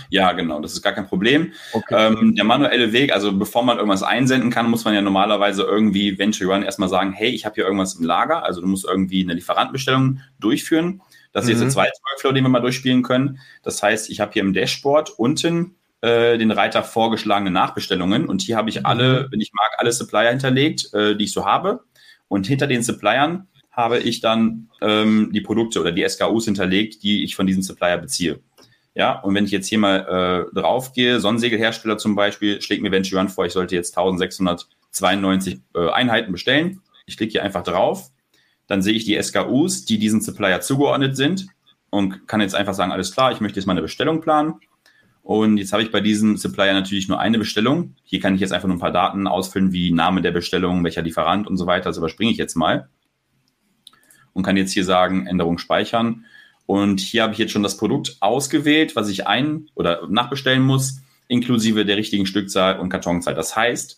Ja, genau, das ist gar kein Problem. Okay. Ähm, der manuelle Weg, also bevor man irgendwas einsenden kann, muss man ja normalerweise irgendwie Venture Run erstmal sagen, hey, ich habe hier irgendwas im Lager, also du musst irgendwie eine Lieferantenbestellung durchführen. Das ist mhm. jetzt der zweite Workflow, den wir mal durchspielen können. Das heißt, ich habe hier im Dashboard unten äh, den Reiter vorgeschlagene Nachbestellungen und hier habe ich alle, mhm. wenn ich mag, alle Supplier hinterlegt, äh, die ich so habe. Und hinter den Suppliern habe ich dann ähm, die Produkte oder die SKUs hinterlegt, die ich von diesem Supplier beziehe. Ja, und wenn ich jetzt hier mal äh, draufgehe, Sonnensegelhersteller zum Beispiel, schlägt mir Venture vor, ich sollte jetzt 1692 äh, Einheiten bestellen. Ich klicke hier einfach drauf, dann sehe ich die SKUs, die diesem Supplier zugeordnet sind und kann jetzt einfach sagen, alles klar, ich möchte jetzt mal eine Bestellung planen. Und jetzt habe ich bei diesem Supplier natürlich nur eine Bestellung. Hier kann ich jetzt einfach nur ein paar Daten ausfüllen, wie Name der Bestellung, welcher Lieferant und so weiter. Das überspringe ich jetzt mal und kann jetzt hier sagen, Änderung speichern. Und hier habe ich jetzt schon das Produkt ausgewählt, was ich ein- oder nachbestellen muss, inklusive der richtigen Stückzahl und Kartonzahl. Das heißt,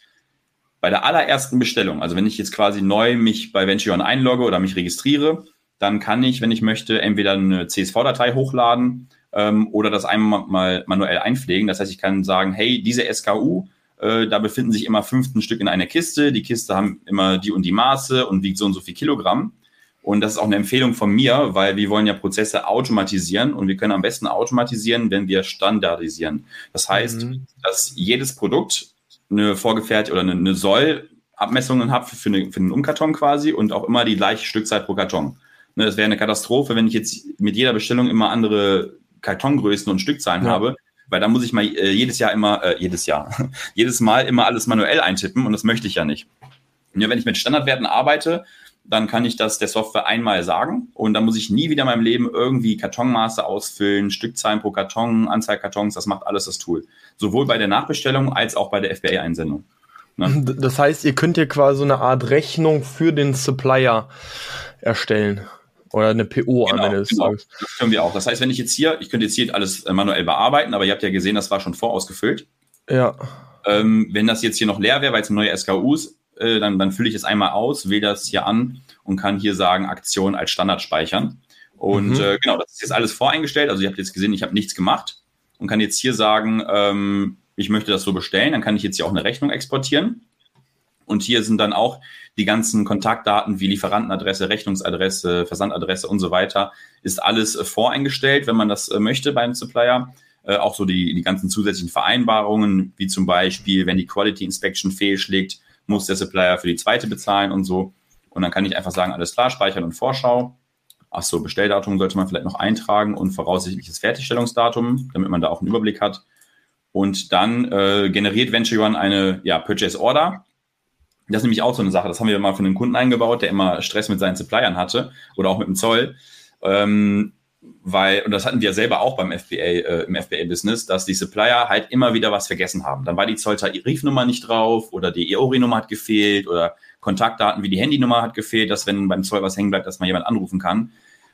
bei der allerersten Bestellung, also wenn ich jetzt quasi neu mich bei Venture einlogge oder mich registriere, dann kann ich, wenn ich möchte, entweder eine CSV-Datei hochladen ähm, oder das einmal mal manuell einpflegen. Das heißt, ich kann sagen, hey, diese SKU, äh, da befinden sich immer 15 Stück in einer Kiste. Die Kiste haben immer die und die Maße und wiegt so und so viel Kilogramm. Und das ist auch eine Empfehlung von mir, weil wir wollen ja Prozesse automatisieren und wir können am besten automatisieren, wenn wir standardisieren. Das heißt, mhm. dass jedes Produkt eine vorgefertigte oder eine, eine Sollabmessungen hat für, eine, für einen Umkarton quasi und auch immer die gleiche Stückzeit pro Karton. Ne, das wäre eine Katastrophe, wenn ich jetzt mit jeder Bestellung immer andere Kartongrößen und Stückzahlen ja. habe, weil da muss ich mal äh, jedes Jahr immer, äh, jedes Jahr, jedes Mal immer alles manuell eintippen und das möchte ich ja nicht. Ja, wenn ich mit Standardwerten arbeite, dann kann ich das der Software einmal sagen und dann muss ich nie wieder in meinem Leben irgendwie Kartonmaße ausfüllen, Stückzahlen pro Karton, Anzahl Kartons, das macht alles das Tool. Sowohl bei der Nachbestellung als auch bei der FBA-Einsendung. Ne? Das heißt, ihr könnt hier quasi eine Art Rechnung für den Supplier erstellen. Oder eine PO genau, am Ende des genau. Das können wir auch. Das heißt, wenn ich jetzt hier, ich könnte jetzt hier alles äh, manuell bearbeiten, aber ihr habt ja gesehen, das war schon vorausgefüllt. Ja. Ähm, wenn das jetzt hier noch leer wäre, weil es neue SKUs äh, dann, dann fülle ich es einmal aus, wähle das hier an und kann hier sagen, Aktion als Standard speichern. Und mhm. äh, genau, das ist jetzt alles voreingestellt. Also ihr habt jetzt gesehen, ich habe nichts gemacht und kann jetzt hier sagen, ähm, ich möchte das so bestellen. Dann kann ich jetzt hier auch eine Rechnung exportieren. Und hier sind dann auch die ganzen Kontaktdaten wie Lieferantenadresse, Rechnungsadresse, Versandadresse und so weiter. Ist alles äh, voreingestellt, wenn man das äh, möchte beim Supplier. Äh, auch so die, die ganzen zusätzlichen Vereinbarungen, wie zum Beispiel, wenn die Quality Inspection fehlschlägt, muss der Supplier für die zweite bezahlen und so. Und dann kann ich einfach sagen, alles klar, speichern und Vorschau. Achso, Bestelldatum sollte man vielleicht noch eintragen und voraussichtliches Fertigstellungsdatum, damit man da auch einen Überblick hat. Und dann äh, generiert Venture One eine ja, Purchase Order. Das ist nämlich auch so eine Sache. Das haben wir mal für einen Kunden eingebaut, der immer Stress mit seinen Suppliern hatte oder auch mit dem Zoll. Ähm, weil, und das hatten wir selber auch beim FBA, äh, im FBA-Business, dass die Supplier halt immer wieder was vergessen haben. Dann war die Zolltarifnummer nicht drauf oder die EORI-Nummer hat gefehlt oder Kontaktdaten wie die Handynummer hat gefehlt, dass wenn beim Zoll was hängen bleibt, dass man jemand anrufen kann.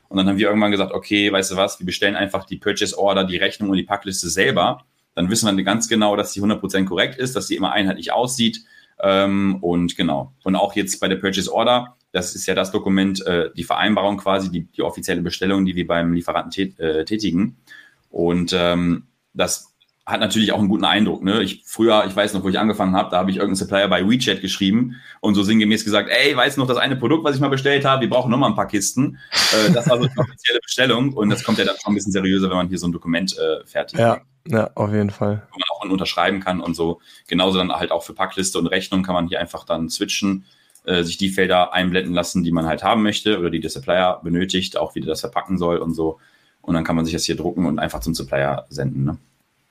Und dann haben wir irgendwann gesagt, okay, weißt du was, wir bestellen einfach die Purchase Order, die Rechnung und die Packliste selber. Dann wissen wir ganz genau, dass die 100% korrekt ist, dass sie immer einheitlich aussieht. Ähm, und genau. Und auch jetzt bei der Purchase Order, das ist ja das Dokument, äh, die Vereinbarung quasi, die, die offizielle Bestellung, die wir beim Lieferanten tät, äh, tätigen. Und ähm, das hat natürlich auch einen guten Eindruck. Ne? Ich früher, ich weiß noch, wo ich angefangen habe, da habe ich irgendeinen Supplier bei WeChat geschrieben und so sinngemäß gesagt, ey, weiß noch das eine Produkt, was ich mal bestellt habe, wir brauchen noch mal ein paar Kisten. Äh, das war so eine offizielle Bestellung und das kommt ja dann schon ein bisschen seriöser, wenn man hier so ein Dokument äh, fertig Ja, ja, auf jeden Fall. Wo man auch unterschreiben kann und so. Genauso dann halt auch für Packliste und Rechnung kann man hier einfach dann switchen, äh, sich die Felder einblenden lassen, die man halt haben möchte oder die der Supplier benötigt, auch wie der das verpacken soll und so. Und dann kann man sich das hier drucken und einfach zum Supplier senden. Ne?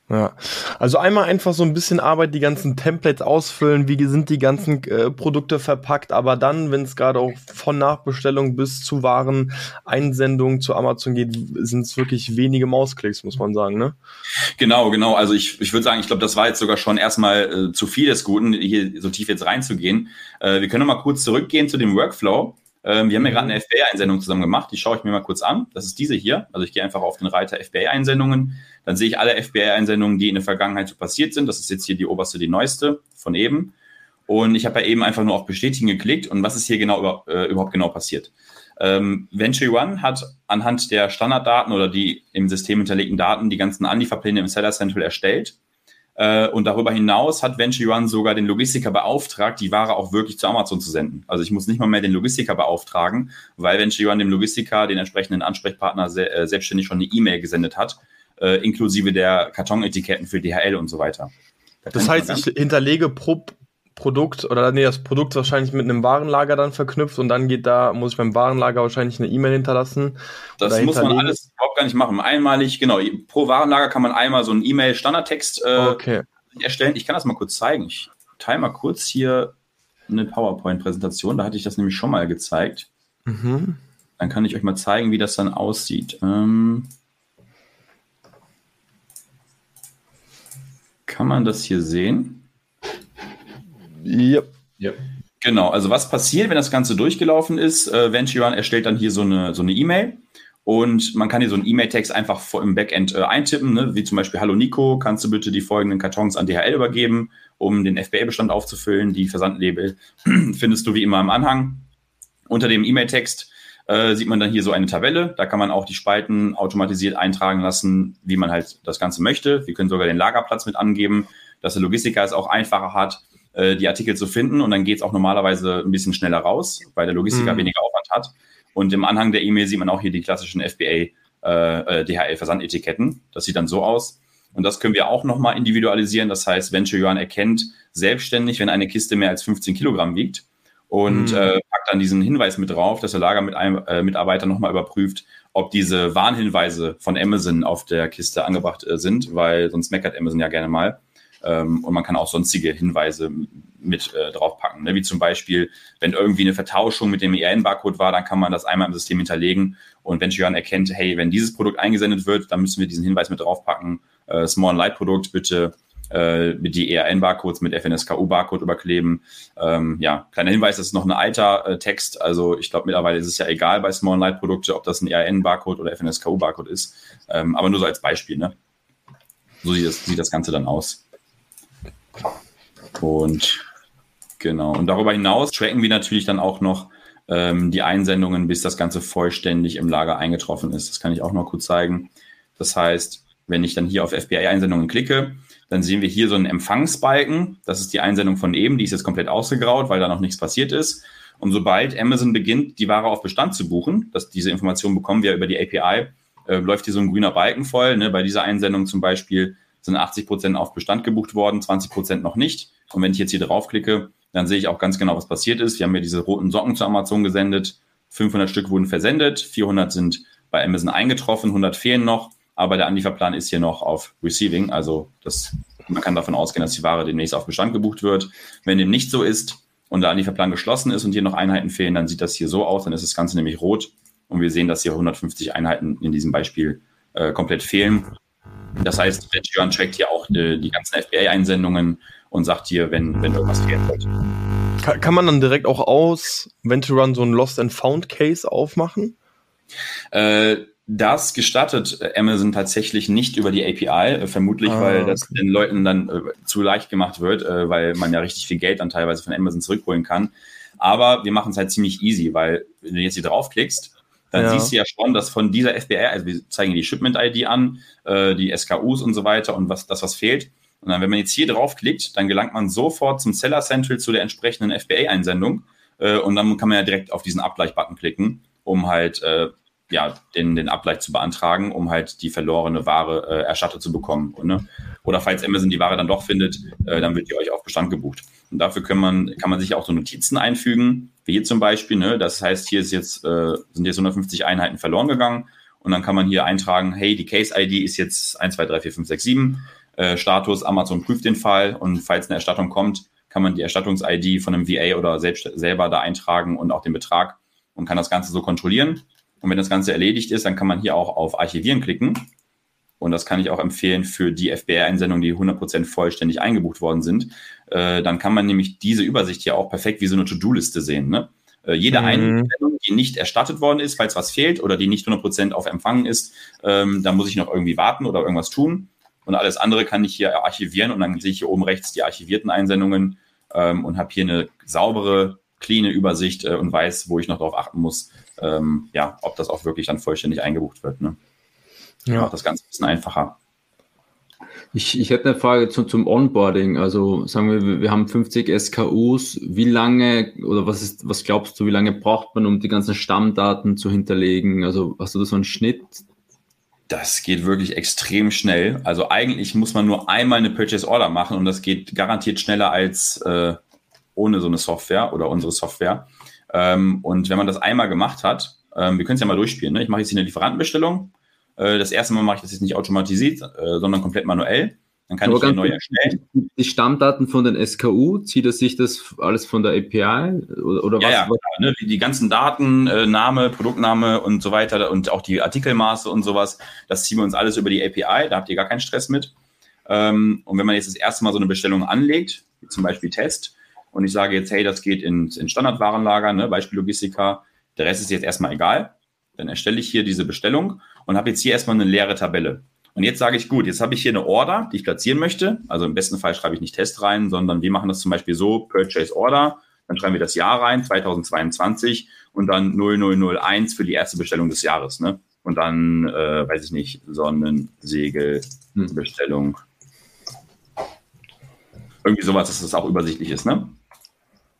Ja, also einmal einfach so ein bisschen Arbeit, die ganzen Templates ausfüllen, wie sind die ganzen äh, Produkte verpackt, aber dann, wenn es gerade auch von Nachbestellung bis zu Waren Einsendung zu Amazon geht, sind es wirklich wenige Mausklicks, muss man sagen, ne? Genau, genau. Also ich, ich würde sagen, ich glaube, das war jetzt sogar schon erstmal äh, zu viel des Guten, hier so tief jetzt reinzugehen. Äh, wir können noch mal kurz zurückgehen zu dem Workflow. Ähm, wir haben ja gerade eine FBA-Einsendung zusammen gemacht, die schaue ich mir mal kurz an. Das ist diese hier. Also ich gehe einfach auf den Reiter FBA-Einsendungen. Dann sehe ich alle FBA-Einsendungen, die in der Vergangenheit so passiert sind. Das ist jetzt hier die oberste, die neueste von eben. Und ich habe ja eben einfach nur auf Bestätigen geklickt. Und was ist hier genau über, äh, überhaupt genau passiert? Ähm, Venture One hat anhand der Standarddaten oder die im System hinterlegten Daten die ganzen Anlieferpläne im Seller Central erstellt äh, und darüber hinaus hat Venture One sogar den Logistiker beauftragt, die Ware auch wirklich zu Amazon zu senden. Also ich muss nicht mal mehr den Logistiker beauftragen, weil Venture One dem Logistiker, den entsprechenden Ansprechpartner, se äh, selbstständig schon eine E-Mail gesendet hat, äh, inklusive der Kartonetiketten für DHL und so weiter. Da das heißt, ich hinterlege pro Produkt oder nee, das Produkt wahrscheinlich mit einem Warenlager dann verknüpft und dann geht da, muss ich beim Warenlager wahrscheinlich eine E-Mail hinterlassen. Das muss man alles überhaupt gar nicht machen. Einmalig, genau, pro Warenlager kann man einmal so einen E-Mail-Standardtext äh, okay. erstellen. Ich kann das mal kurz zeigen. Ich teile mal kurz hier eine PowerPoint-Präsentation. Da hatte ich das nämlich schon mal gezeigt. Mhm. Dann kann ich euch mal zeigen, wie das dann aussieht. Ähm, kann man das hier sehen? Ja. ja. Genau, also was passiert, wenn das Ganze durchgelaufen ist? Äh, Venturan erstellt dann hier so eine so eine E-Mail und man kann hier so einen E-Mail-Text einfach im Backend äh, eintippen, ne? wie zum Beispiel Hallo Nico, kannst du bitte die folgenden Kartons an DHL übergeben, um den FBA-Bestand aufzufüllen. Die Versandlabel findest du wie immer im Anhang. Unter dem E-Mail-Text äh, sieht man dann hier so eine Tabelle. Da kann man auch die Spalten automatisiert eintragen lassen, wie man halt das Ganze möchte. Wir können sogar den Lagerplatz mit angeben, dass der Logistiker es auch einfacher hat äh, die Artikel zu finden und dann geht es auch normalerweise ein bisschen schneller raus, weil der Logistiker mhm. weniger Aufwand hat. Und im Anhang der E-Mail sieht man auch hier die klassischen FBA äh, äh DHL-Versandetiketten. Das sieht dann so aus. Und das können wir auch nochmal individualisieren. Das heißt, Venture Yuan erkennt selbstständig, wenn eine Kiste mehr als 15 Kilogramm wiegt und mhm. äh, packt dann diesen Hinweis mit drauf, dass der Lagermitarbeiter äh, nochmal überprüft, ob diese Warnhinweise von Amazon auf der Kiste angebracht äh, sind, weil sonst meckert Amazon ja gerne mal. Ähm, und man kann auch sonstige Hinweise mit äh, draufpacken. Ne? Wie zum Beispiel, wenn irgendwie eine Vertauschung mit dem ERN-Barcode war, dann kann man das einmal im System hinterlegen. Und wenn Julian erkennt, hey, wenn dieses Produkt eingesendet wird, dann müssen wir diesen Hinweis mit draufpacken. Äh, Small Light Produkt bitte äh, die ERN-Barcodes mit FNSKU-Barcode überkleben. Ähm, ja, kleiner Hinweis, das ist noch ein alter äh, Text. Also ich glaube, mittlerweile ist es ja egal bei Small Light Produkte, ob das ein ERN-Barcode oder FNSKU-Barcode ist. Ähm, aber nur so als Beispiel. Ne? So sieht das, sieht das Ganze dann aus. Und genau. Und darüber hinaus tracken wir natürlich dann auch noch ähm, die Einsendungen, bis das Ganze vollständig im Lager eingetroffen ist. Das kann ich auch noch kurz zeigen. Das heißt, wenn ich dann hier auf FBI-Einsendungen klicke, dann sehen wir hier so einen Empfangsbalken. Das ist die Einsendung von eben. Die ist jetzt komplett ausgegraut, weil da noch nichts passiert ist. Und sobald Amazon beginnt, die Ware auf Bestand zu buchen, dass diese Information bekommen wir über die API, äh, läuft hier so ein grüner Balken voll. Ne? Bei dieser Einsendung zum Beispiel sind 80 Prozent auf Bestand gebucht worden, 20 Prozent noch nicht. Und wenn ich jetzt hier draufklicke, dann sehe ich auch ganz genau, was passiert ist. Wir haben ja diese roten Socken zu Amazon gesendet. 500 Stück wurden versendet, 400 sind bei Amazon eingetroffen, 100 fehlen noch. Aber der Anlieferplan ist hier noch auf Receiving. Also das, man kann davon ausgehen, dass die Ware demnächst auf Bestand gebucht wird. Wenn dem nicht so ist und der Anlieferplan geschlossen ist und hier noch Einheiten fehlen, dann sieht das hier so aus. Dann ist das Ganze nämlich rot. Und wir sehen, dass hier 150 Einheiten in diesem Beispiel äh, komplett fehlen. Das heißt, Venturan trackt hier auch die, die ganzen FBA-Einsendungen und sagt hier, wenn, wenn irgendwas fehlen sollte. Kann, kann man dann direkt auch aus Venturan so ein Lost and Found Case aufmachen? Äh, das gestattet Amazon tatsächlich nicht über die API, äh, vermutlich, ah, weil das den Leuten dann äh, zu leicht gemacht wird, äh, weil man ja richtig viel Geld dann teilweise von Amazon zurückholen kann. Aber wir machen es halt ziemlich easy, weil wenn du jetzt hier draufklickst, dann ja. siehst du ja schon, dass von dieser FBR, also wir zeigen die Shipment-ID an, äh, die SKUs und so weiter und was das, was fehlt. Und dann, wenn man jetzt hier draufklickt, dann gelangt man sofort zum Seller Central zu der entsprechenden FBA-Einsendung. Äh, und dann kann man ja direkt auf diesen Abgleich-Button klicken, um halt äh, ja, den, den Abgleich zu beantragen, um halt die verlorene Ware äh, erstattet zu bekommen. Und, ne? Oder falls Amazon die Ware dann doch findet, äh, dann wird die euch auf Bestand gebucht. Und dafür kann man, kann man sich auch so Notizen einfügen, wie hier zum Beispiel. Ne? Das heißt, hier ist jetzt, äh, sind jetzt 150 Einheiten verloren gegangen. Und dann kann man hier eintragen, hey, die Case-ID ist jetzt 1, 2, 3, 4, 5, 6, 7. Äh, Status, Amazon prüft den Fall. Und falls eine Erstattung kommt, kann man die Erstattungs-ID von einem VA oder selbst, selber da eintragen und auch den Betrag und kann das Ganze so kontrollieren. Und wenn das Ganze erledigt ist, dann kann man hier auch auf Archivieren klicken. Und das kann ich auch empfehlen für die FBR-Einsendungen, die 100% vollständig eingebucht worden sind. Äh, dann kann man nämlich diese Übersicht hier auch perfekt wie so eine To-Do-Liste sehen. Ne? Äh, jede mhm. Einsendung, die nicht erstattet worden ist, falls was fehlt oder die nicht 100% auf Empfangen ist, ähm, dann muss ich noch irgendwie warten oder irgendwas tun. Und alles andere kann ich hier archivieren und dann sehe ich hier oben rechts die archivierten Einsendungen ähm, und habe hier eine saubere, cleane Übersicht äh, und weiß, wo ich noch darauf achten muss, ähm, ja, ob das auch wirklich dann vollständig eingebucht wird. Ne? Ja. Macht das Ganze ein bisschen einfacher. Ich, ich hätte eine Frage zu, zum Onboarding. Also sagen wir, wir haben 50 SKUs. Wie lange oder was ist, was glaubst du, wie lange braucht man, um die ganzen Stammdaten zu hinterlegen? Also hast du da so einen Schnitt? Das geht wirklich extrem schnell. Also eigentlich muss man nur einmal eine Purchase Order machen und das geht garantiert schneller als äh, ohne so eine Software oder unsere Software. Ähm, und wenn man das einmal gemacht hat, ähm, wir können es ja mal durchspielen. Ne? Ich mache jetzt hier eine Lieferantenbestellung. Äh, das erste Mal mache ich das jetzt nicht automatisiert, äh, sondern komplett manuell. Dann kann Aber ich hier neu erstellen. Die Stammdaten von den SKU, zieht er sich das alles von der API oder, oder ja, was? Ja, klar, ne? die, die, ganzen Daten, äh, Name, Produktname und so weiter und auch die Artikelmaße und sowas, das ziehen wir uns alles über die API, da habt ihr gar keinen Stress mit. Ähm, und wenn man jetzt das erste Mal so eine Bestellung anlegt, wie zum Beispiel Test, und ich sage jetzt, hey, das geht ins, in Standardwarenlager, ne, Beispiel Logistika, der Rest ist jetzt erstmal egal, dann erstelle ich hier diese Bestellung und habe jetzt hier erstmal eine leere Tabelle. Und jetzt sage ich, gut, jetzt habe ich hier eine Order, die ich platzieren möchte. Also im besten Fall schreibe ich nicht Test rein, sondern wir machen das zum Beispiel so, Purchase Order, dann schreiben wir das Jahr rein, 2022 und dann 0001 für die erste Bestellung des Jahres. Ne? Und dann, äh, weiß ich nicht, Sonnensegelbestellung. Irgendwie sowas, dass das auch übersichtlich ist, ne?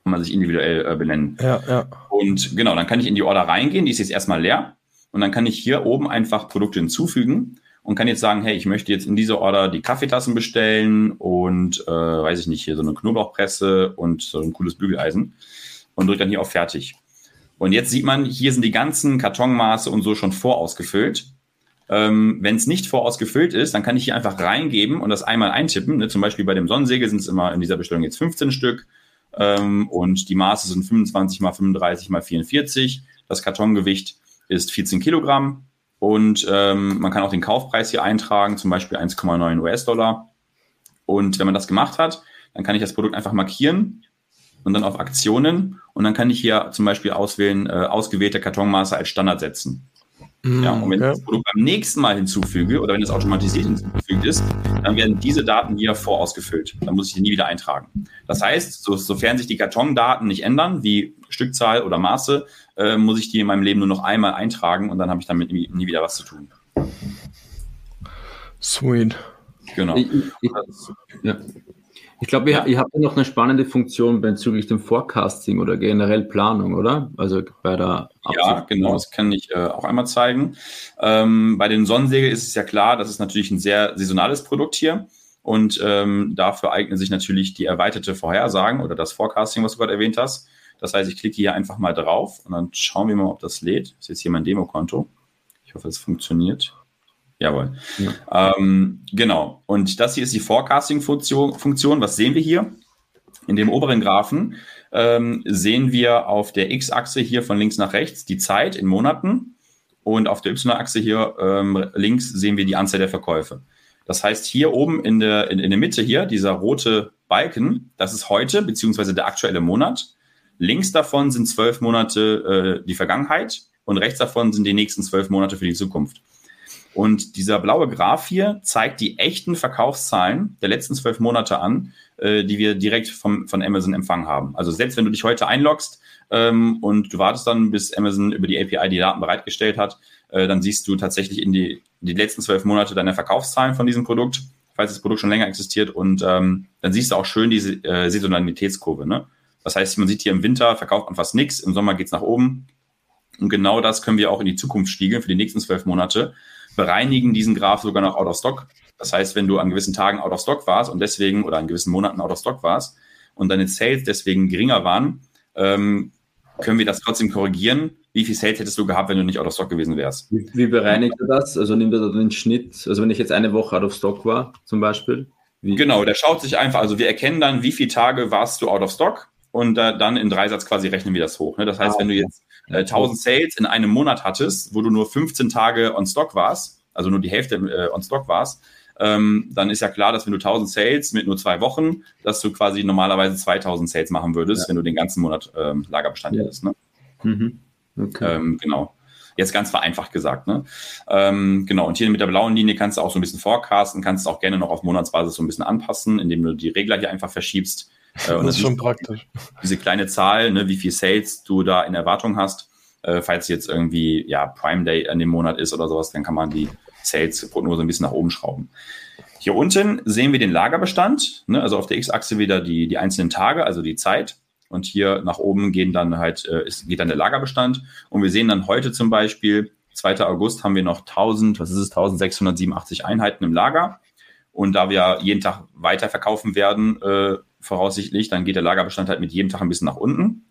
Kann man sich individuell äh, benennen. Ja, ja. Und genau, dann kann ich in die Order reingehen, die ist jetzt erstmal leer. Und dann kann ich hier oben einfach Produkte hinzufügen und kann jetzt sagen, hey, ich möchte jetzt in dieser Order die Kaffeetassen bestellen und äh, weiß ich nicht, hier so eine Knoblauchpresse und so ein cooles Bügeleisen und drücke dann hier auf Fertig. Und jetzt sieht man, hier sind die ganzen Kartonmaße und so schon vorausgefüllt. Ähm, Wenn es nicht vorausgefüllt ist, dann kann ich hier einfach reingeben und das einmal eintippen. Ne? Zum Beispiel bei dem Sonnensegel sind es immer in dieser Bestellung jetzt 15 Stück. Ähm, und die Maße sind 25 mal 35 mal 44. Das Kartongewicht ist 14 Kilogramm. Und ähm, man kann auch den Kaufpreis hier eintragen, zum Beispiel 1,9 US-Dollar. Und wenn man das gemacht hat, dann kann ich das Produkt einfach markieren und dann auf Aktionen. Und dann kann ich hier zum Beispiel auswählen, äh, ausgewählte Kartonmaße als Standard setzen. Mhm, ja, und wenn okay. ich das Produkt beim nächsten Mal hinzufüge oder wenn es automatisiert hinzugefügt ist, dann werden diese Daten hier vorausgefüllt. Dann muss ich die nie wieder eintragen. Das heißt, so, sofern sich die Kartondaten nicht ändern, wie Stückzahl oder Maße, äh, muss ich die in meinem Leben nur noch einmal eintragen und dann habe ich damit nie, nie, wieder was zu tun. Sweet. Genau. Ich, ich, ja. Ich glaube, ihr, ihr, habt ja noch eine spannende Funktion bezüglich dem Forecasting oder generell Planung, oder? Also bei der Absicht. Ja, genau, das kann ich äh, auch einmal zeigen. Ähm, bei den Sonnensegeln ist es ja klar, das ist natürlich ein sehr saisonales Produkt hier. Und ähm, dafür eignen sich natürlich die erweiterte Vorhersagen oder das Forecasting, was du gerade erwähnt hast. Das heißt, ich klicke hier einfach mal drauf und dann schauen wir mal, ob das lädt. Das ist jetzt hier mein Demokonto. Ich hoffe, es funktioniert. Jawohl. Ja. Ähm, genau. Und das hier ist die Forecasting-Funktion. Was sehen wir hier? In dem oberen Graphen ähm, sehen wir auf der X-Achse hier von links nach rechts die Zeit in Monaten und auf der Y-Achse hier ähm, links sehen wir die Anzahl der Verkäufe. Das heißt, hier oben in der, in, in der Mitte hier, dieser rote Balken, das ist heute, beziehungsweise der aktuelle Monat. Links davon sind zwölf Monate äh, die Vergangenheit und rechts davon sind die nächsten zwölf Monate für die Zukunft. Und dieser blaue Graph hier zeigt die echten Verkaufszahlen der letzten zwölf Monate an, äh, die wir direkt vom, von Amazon empfangen haben. Also selbst wenn du dich heute einloggst ähm, und du wartest dann, bis Amazon über die API die Daten bereitgestellt hat, äh, dann siehst du tatsächlich in die, die letzten zwölf Monate deine Verkaufszahlen von diesem Produkt, falls das Produkt schon länger existiert. Und ähm, dann siehst du auch schön diese äh, Saisonalitätskurve. Ne? Das heißt, man sieht hier im Winter verkauft man fast nichts, im Sommer geht's nach oben. Und genau das können wir auch in die Zukunft spiegeln für die nächsten zwölf Monate. Bereinigen diesen Graph sogar noch out of stock. Das heißt, wenn du an gewissen Tagen out of stock warst und deswegen oder an gewissen Monaten out of stock warst und deine Sales deswegen geringer waren, ähm, können wir das trotzdem korrigieren. Wie viel Sales hättest du gehabt, wenn du nicht out of stock gewesen wärst? Wie, wie bereinigt er das? Also nimmt er da den Schnitt? Also wenn ich jetzt eine Woche out of stock war, zum Beispiel? Wie? Genau, der schaut sich einfach, also wir erkennen dann, wie viele Tage warst du out of stock und äh, dann in Dreisatz quasi rechnen wir das hoch. Ne? Das heißt, ah, wenn du jetzt äh, 1000 Sales in einem Monat hattest, wo du nur 15 Tage on Stock warst, also nur die Hälfte äh, on Stock warst, ähm, dann ist ja klar, dass wenn du 1000 Sales mit nur zwei Wochen, dass du quasi normalerweise 2000 Sales machen würdest, ja. wenn du den ganzen Monat ähm, Lagerbestand ja. hättest. Ne? Mhm. Okay. Ähm, genau. Jetzt ganz vereinfacht gesagt. Ne? Ähm, genau, und hier mit der blauen Linie kannst du auch so ein bisschen forecasten, kannst du auch gerne noch auf Monatsbasis so ein bisschen anpassen, indem du die Regler hier einfach verschiebst. Äh, das ist schon praktisch. Diese kleine Zahl, ne, wie viel Sales du da in Erwartung hast. Äh, falls jetzt irgendwie ja Prime Day an dem Monat ist oder sowas, dann kann man die Sales-Prognose ein bisschen nach oben schrauben. Hier unten sehen wir den Lagerbestand, ne, also auf der X-Achse wieder die, die einzelnen Tage, also die Zeit. Und hier nach oben gehen dann halt, äh, ist, geht dann der Lagerbestand. Und wir sehen dann heute zum Beispiel, 2. August haben wir noch 1000, was ist es, 1687 Einheiten im Lager. Und da wir jeden Tag weiter verkaufen werden, äh, voraussichtlich, dann geht der Lagerbestand halt mit jedem Tag ein bisschen nach unten.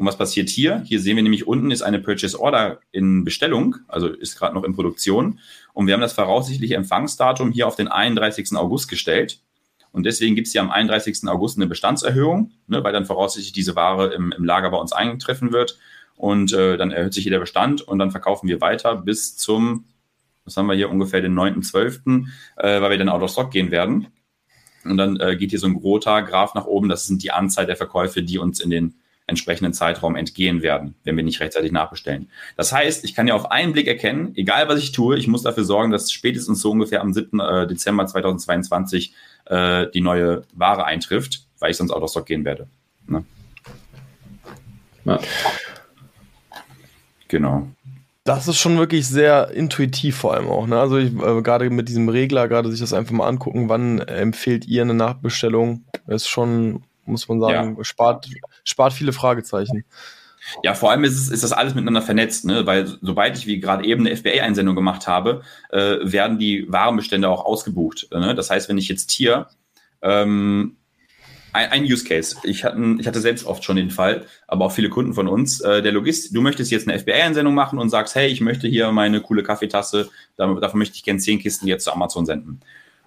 Und was passiert hier? Hier sehen wir nämlich unten ist eine Purchase Order in Bestellung, also ist gerade noch in Produktion. Und wir haben das voraussichtliche Empfangsdatum hier auf den 31. August gestellt. Und deswegen gibt es hier am 31. August eine Bestandserhöhung, ne, weil dann voraussichtlich diese Ware im, im Lager bei uns eintreffen wird. Und äh, dann erhöht sich hier der Bestand und dann verkaufen wir weiter bis zum, was haben wir hier, ungefähr den 9.12., äh, weil wir dann out of stock gehen werden. Und dann äh, geht hier so ein roter Graph nach oben. Das sind die Anzahl der Verkäufe, die uns in den entsprechenden Zeitraum entgehen werden, wenn wir nicht rechtzeitig nachbestellen. Das heißt, ich kann ja auf einen Blick erkennen, egal was ich tue, ich muss dafür sorgen, dass spätestens so ungefähr am 7. Äh, Dezember 2022 äh, die neue Ware eintrifft, weil ich sonst out of stock gehen werde. Ne? Ja. Genau. Das ist schon wirklich sehr intuitiv vor allem auch. Ne? Also ich, äh, gerade mit diesem Regler, gerade sich das einfach mal angucken, wann empfiehlt ihr eine Nachbestellung, ist schon, muss man sagen, ja. spart, spart viele Fragezeichen. Ja, vor allem ist, es, ist das alles miteinander vernetzt, ne? weil sobald ich, wie gerade eben, eine FBA-Einsendung gemacht habe, äh, werden die Warenbestände auch ausgebucht. Ne? Das heißt, wenn ich jetzt hier ähm, ein, ein Use Case. Ich hatte, ich hatte selbst oft schon den Fall, aber auch viele Kunden von uns. Äh, der Logist, du möchtest jetzt eine FBA-Einsendung machen und sagst, hey, ich möchte hier meine coole Kaffeetasse, dafür möchte ich gerne zehn Kisten jetzt zu Amazon senden.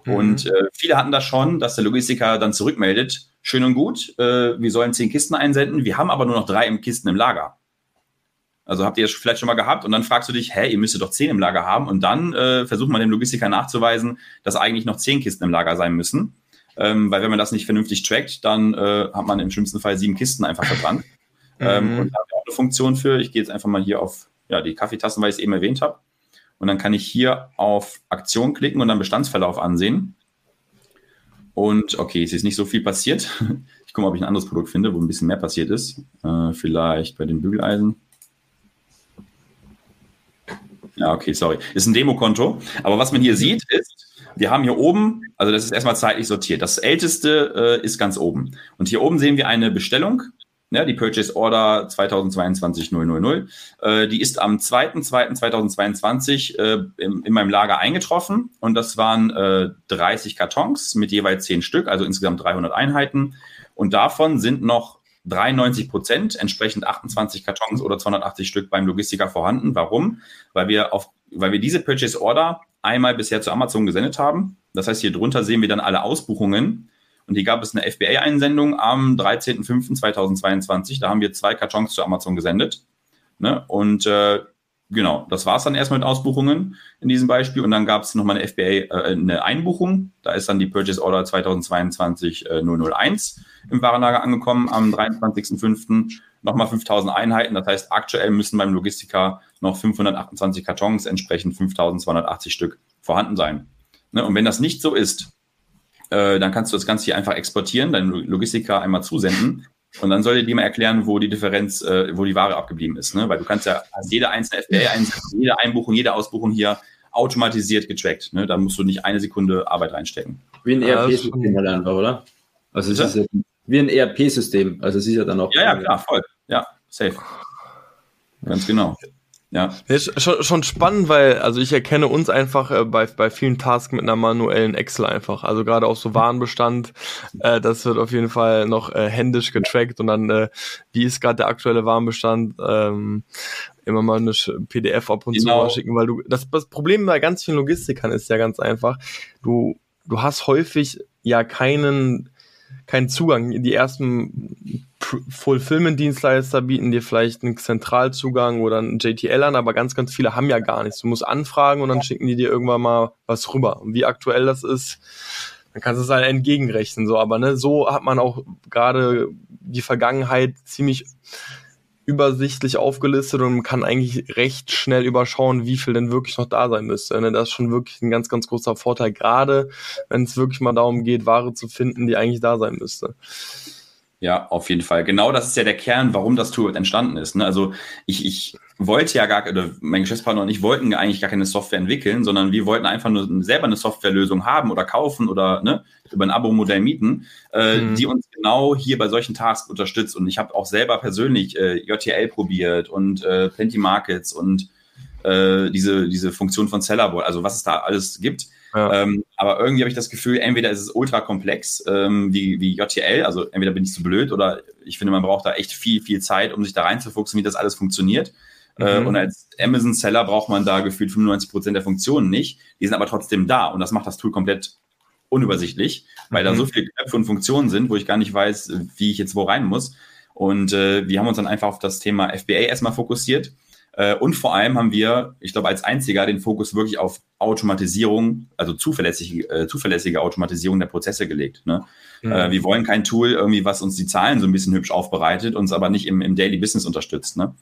Mhm. Und äh, viele hatten das schon, dass der Logistiker dann zurückmeldet, schön und gut, äh, wir sollen zehn Kisten einsenden, wir haben aber nur noch drei im Kisten im Lager. Also habt ihr das vielleicht schon mal gehabt und dann fragst du dich, hä, ihr müsstet doch zehn im Lager haben und dann äh, versucht man dem Logistiker nachzuweisen, dass eigentlich noch zehn Kisten im Lager sein müssen. Ähm, weil wenn man das nicht vernünftig trackt, dann äh, hat man im schlimmsten Fall sieben Kisten einfach verbrannt. ähm, mhm. und da habe ich auch eine Funktion für. Ich gehe jetzt einfach mal hier auf ja, die Kaffeetassen, weil ich es eben erwähnt habe. Und dann kann ich hier auf Aktion klicken und dann Bestandsverlauf ansehen. Und okay, es ist nicht so viel passiert. Ich gucke mal, ob ich ein anderes Produkt finde, wo ein bisschen mehr passiert ist. Äh, vielleicht bei den Bügeleisen. Ja, okay, sorry. Ist ein Demokonto. Aber was man hier sieht, ist, wir haben hier oben, also das ist erstmal zeitlich sortiert. Das älteste äh, ist ganz oben. Und hier oben sehen wir eine Bestellung, ne, die Purchase Order 2022 000. Äh, die ist am 2.2.2022 äh, in, in meinem Lager eingetroffen. Und das waren äh, 30 Kartons mit jeweils 10 Stück, also insgesamt 300 Einheiten. Und davon sind noch 93 Prozent, entsprechend 28 Kartons oder 280 Stück beim Logistiker vorhanden. Warum? Weil wir auf, weil wir diese Purchase Order einmal bisher zu Amazon gesendet haben. Das heißt, hier drunter sehen wir dann alle Ausbuchungen. Und hier gab es eine FBA-Einsendung am 13.05.2022. Da haben wir zwei Kartons zu Amazon gesendet. Ne? Und äh, genau, das war es dann erstmal mit Ausbuchungen in diesem Beispiel. Und dann gab es nochmal eine FBA, äh, eine Einbuchung. Da ist dann die Purchase Order 2022 äh, 001 im Warenlager angekommen am 23.05. Nochmal 5000 Einheiten. Das heißt, aktuell müssen beim Logistiker noch 528 Kartons, entsprechend 5280 Stück vorhanden sein. Ne? Und wenn das nicht so ist, äh, dann kannst du das Ganze hier einfach exportieren, deinem Logistiker einmal zusenden und dann soll dir die mal erklären, wo die Differenz, äh, wo die Ware abgeblieben ist. Ne? Weil du kannst ja jede einzelne FBA einsetzen, jede Einbuchung, jede Ausbuchung hier automatisiert getrackt. Ne? Da musst du nicht eine Sekunde Arbeit reinstecken. Wie ein ERP-System halt einfach, oder? Also es ist ja wie ein ERP-System. Also es ist ja dann auch. Ja, ja, klar, voll. Ja, safe. Ganz genau. Ja. Ist schon, schon spannend, weil, also ich erkenne uns einfach äh, bei, bei vielen Tasks mit einer manuellen Excel einfach. Also gerade auch so Warenbestand, äh, das wird auf jeden Fall noch äh, händisch getrackt und dann, äh, wie ist gerade der aktuelle Warenbestand, ähm, immer mal eine PDF ab und genau. zu schicken, weil du, das, das Problem bei ganz vielen Logistikern ist ja ganz einfach, du, du hast häufig ja keinen keinen Zugang. Die ersten Fulfillment-Dienstleister bieten dir vielleicht einen Zentralzugang oder einen JTL an, aber ganz, ganz viele haben ja gar nichts. Du musst anfragen und dann schicken die dir irgendwann mal was rüber. Und wie aktuell das ist, dann kannst du es halt entgegenrechnen. So, aber ne, so hat man auch gerade die Vergangenheit ziemlich übersichtlich aufgelistet und man kann eigentlich recht schnell überschauen, wie viel denn wirklich noch da sein müsste. Ne? Das ist schon wirklich ein ganz, ganz großer Vorteil, gerade wenn es wirklich mal darum geht, Ware zu finden, die eigentlich da sein müsste. Ja, auf jeden Fall. Genau das ist ja der Kern, warum das Tool entstanden ist. Ne? Also ich, ich wollte ja gar, oder mein Geschäftspartner und ich wollten eigentlich gar keine Software entwickeln, sondern wir wollten einfach nur selber eine Softwarelösung haben oder kaufen oder ne, über ein Abo-Modell mieten, äh, mhm. die uns genau hier bei solchen Tasks unterstützt. Und ich habe auch selber persönlich äh, JTL probiert und äh, Plenty Markets und äh, diese, diese Funktion von Sellerboard, also was es da alles gibt. Ja. Ähm, aber irgendwie habe ich das Gefühl, entweder ist es ultra komplex ähm, wie, wie JTL, also entweder bin ich zu blöd oder ich finde, man braucht da echt viel, viel Zeit, um sich da reinzufuchsen, wie das alles funktioniert. Äh, mhm. und als Amazon-Seller braucht man da gefühlt 95 Prozent der Funktionen nicht. Die sind aber trotzdem da und das macht das Tool komplett unübersichtlich, weil mhm. da so viele Knöpfe und Funktionen sind, wo ich gar nicht weiß, wie ich jetzt wo rein muss. Und äh, wir haben uns dann einfach auf das Thema FBA erstmal fokussiert. Äh, und vor allem haben wir, ich glaube, als einziger den Fokus wirklich auf Automatisierung, also zuverlässige, äh, zuverlässige Automatisierung der Prozesse gelegt. Ne? Mhm. Äh, wir wollen kein Tool irgendwie, was uns die Zahlen so ein bisschen hübsch aufbereitet, uns aber nicht im, im Daily Business unterstützt. Ne?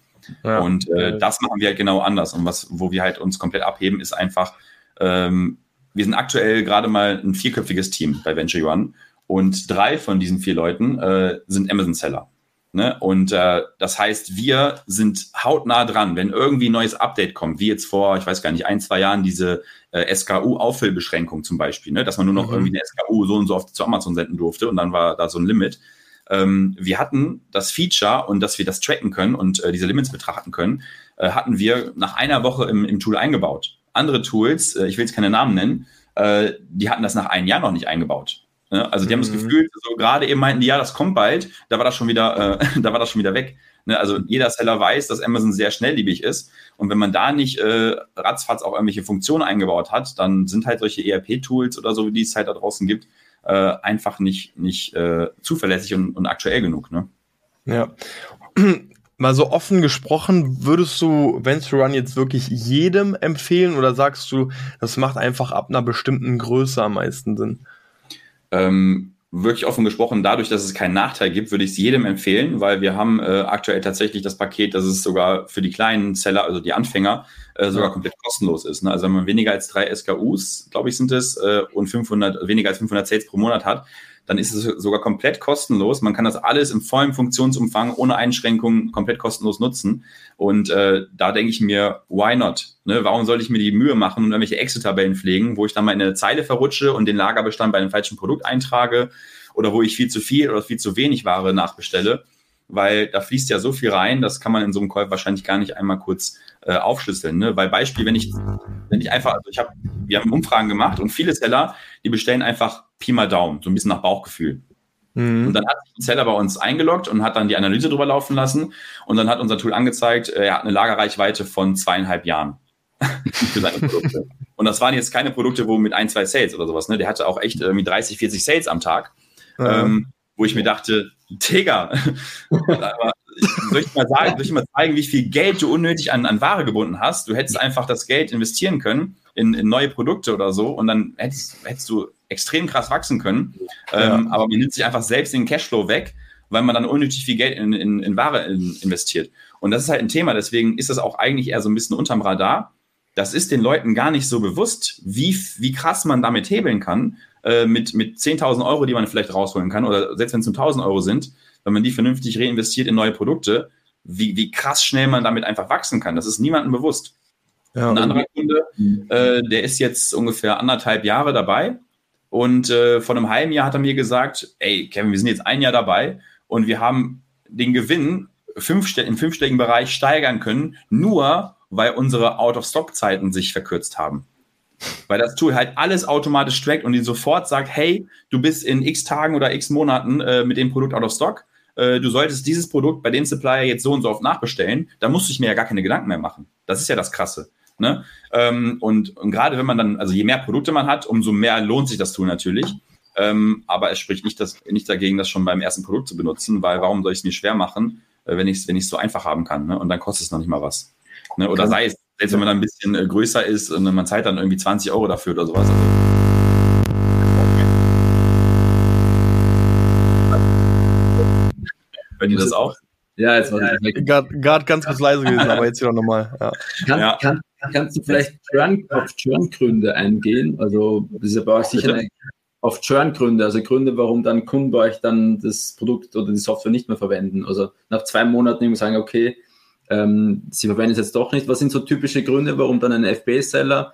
Ja. Und äh, das machen wir halt genau anders. Und was, wo wir halt uns komplett abheben, ist einfach, ähm, wir sind aktuell gerade mal ein vierköpfiges Team bei Venture One und drei von diesen vier Leuten äh, sind Amazon-Seller. Ne? Und äh, das heißt, wir sind hautnah dran, wenn irgendwie ein neues Update kommt, wie jetzt vor, ich weiß gar nicht, ein, zwei Jahren diese äh, SKU-Auffüllbeschränkung zum Beispiel, ne? dass man nur noch mhm. irgendwie eine SKU so und so oft zu Amazon senden durfte und dann war da so ein Limit. Ähm, wir hatten das Feature und dass wir das tracken können und äh, diese Limits betrachten können, äh, hatten wir nach einer Woche im, im Tool eingebaut. Andere Tools, äh, ich will jetzt keine Namen nennen, äh, die hatten das nach einem Jahr noch nicht eingebaut. Ne? Also die mhm. haben das mhm. Gefühl, so gerade eben meinten die, ja, das kommt bald, da war das schon wieder, äh, da war das schon wieder weg. Ne? Also jeder Seller weiß, dass Amazon sehr schnelllebig ist. Und wenn man da nicht äh, ratzfatz auch irgendwelche Funktionen eingebaut hat, dann sind halt solche ERP-Tools oder so, wie die es halt da draußen gibt, äh, einfach nicht, nicht äh, zuverlässig und, und aktuell genug. Ne? Ja. Mal so offen gesprochen, würdest du Venture Run jetzt wirklich jedem empfehlen oder sagst du, das macht einfach ab einer bestimmten Größe am meisten Sinn? Ähm, wirklich offen gesprochen, dadurch, dass es keinen Nachteil gibt, würde ich es jedem empfehlen, weil wir haben äh, aktuell tatsächlich das Paket, dass es sogar für die kleinen Seller, also die Anfänger, äh, sogar komplett kostenlos ist. Ne? Also wenn man weniger als drei SKUs, glaube ich, sind es, äh, und 500, weniger als 500 Sales pro Monat hat, dann ist es sogar komplett kostenlos. Man kann das alles im vollen Funktionsumfang ohne Einschränkungen komplett kostenlos nutzen. Und äh, da denke ich mir, why not? Ne? Warum soll ich mir die Mühe machen und irgendwelche Excel-Tabellen pflegen, wo ich dann mal in eine Zeile verrutsche und den Lagerbestand bei einem falschen Produkt eintrage oder wo ich viel zu viel oder viel zu wenig Ware nachbestelle? Weil da fließt ja so viel rein, das kann man in so einem Call wahrscheinlich gar nicht einmal kurz äh, aufschlüsseln. Ne? Weil Beispiel, wenn ich, wenn ich einfach, also ich habe, wir haben Umfragen gemacht und viele Seller, die bestellen einfach Pi mal Daumen, so ein bisschen nach Bauchgefühl. Mhm. Und dann hat sich ein Seller bei uns eingeloggt und hat dann die Analyse drüber laufen lassen. Und dann hat unser Tool angezeigt, äh, er hat eine Lagerreichweite von zweieinhalb Jahren für seine Produkte. und das waren jetzt keine Produkte, wo mit ein, zwei Sales oder sowas, ne? Der hatte auch echt irgendwie 30, 40 Sales am Tag. Mhm. Ähm, wo ich mir dachte, Digga, soll ich mal sagen, soll ich mal zeigen, wie viel Geld du unnötig an, an Ware gebunden hast? Du hättest einfach das Geld investieren können in, in neue Produkte oder so und dann hättest, hättest du extrem krass wachsen können. Ja. Ähm, aber man nimmt sich einfach selbst den Cashflow weg, weil man dann unnötig viel Geld in, in, in Ware in, investiert. Und das ist halt ein Thema, deswegen ist das auch eigentlich eher so ein bisschen unterm Radar. das ist den Leuten gar nicht so bewusst, wie, wie krass man damit hebeln kann, äh, mit, mit 10.000 Euro, die man vielleicht rausholen kann, oder selbst wenn es nur 1.000 Euro sind, wenn man die vernünftig reinvestiert in neue Produkte, wie, wie krass schnell man damit einfach wachsen kann. Das ist niemandem bewusst. Ja, Ein anderer Kunde, äh, der ist jetzt ungefähr anderthalb Jahre dabei und äh, vor einem halben Jahr hat er mir gesagt, ey Kevin, wir sind jetzt ein Jahr dabei und wir haben den Gewinn fünf, im fünfstelligen Bereich steigern können, nur weil unsere Out-of-Stock-Zeiten sich verkürzt haben. Weil das Tool halt alles automatisch trackt und die sofort sagt, hey, du bist in x Tagen oder x Monaten äh, mit dem Produkt out of stock. Äh, du solltest dieses Produkt bei dem Supplier jetzt so und so oft nachbestellen. Da musst du mir ja gar keine Gedanken mehr machen. Das ist ja das Krasse. Ne? Ähm, und, und gerade wenn man dann, also je mehr Produkte man hat, umso mehr lohnt sich das Tool natürlich. Ähm, aber es spricht nicht, das, nicht dagegen, das schon beim ersten Produkt zu benutzen, weil warum soll ich es mir schwer machen, äh, wenn ich es wenn so einfach haben kann? Ne? Und dann kostet es noch nicht mal was. Ne? Oder sei es, selbst wenn man dann ein bisschen äh, größer ist und man zahlt dann irgendwie 20 Euro dafür oder sowas. Also, Hört ihr das auch? Ja, jetzt war ich Gerade ganz kurz leise gewesen, aber jetzt wieder nochmal. Ja. Kann, ja. kann, kannst du vielleicht Churn, auf Churn-Gründe eingehen? Also, das ist ja bei euch sicher eine, auf Churn-Gründe, also Gründe, warum dann Kunden bei euch dann das Produkt oder die Software nicht mehr verwenden. Also nach zwei Monaten eben sagen, okay, ähm, sie verwenden es jetzt doch nicht. Was sind so typische Gründe, warum dann ein FBA-Seller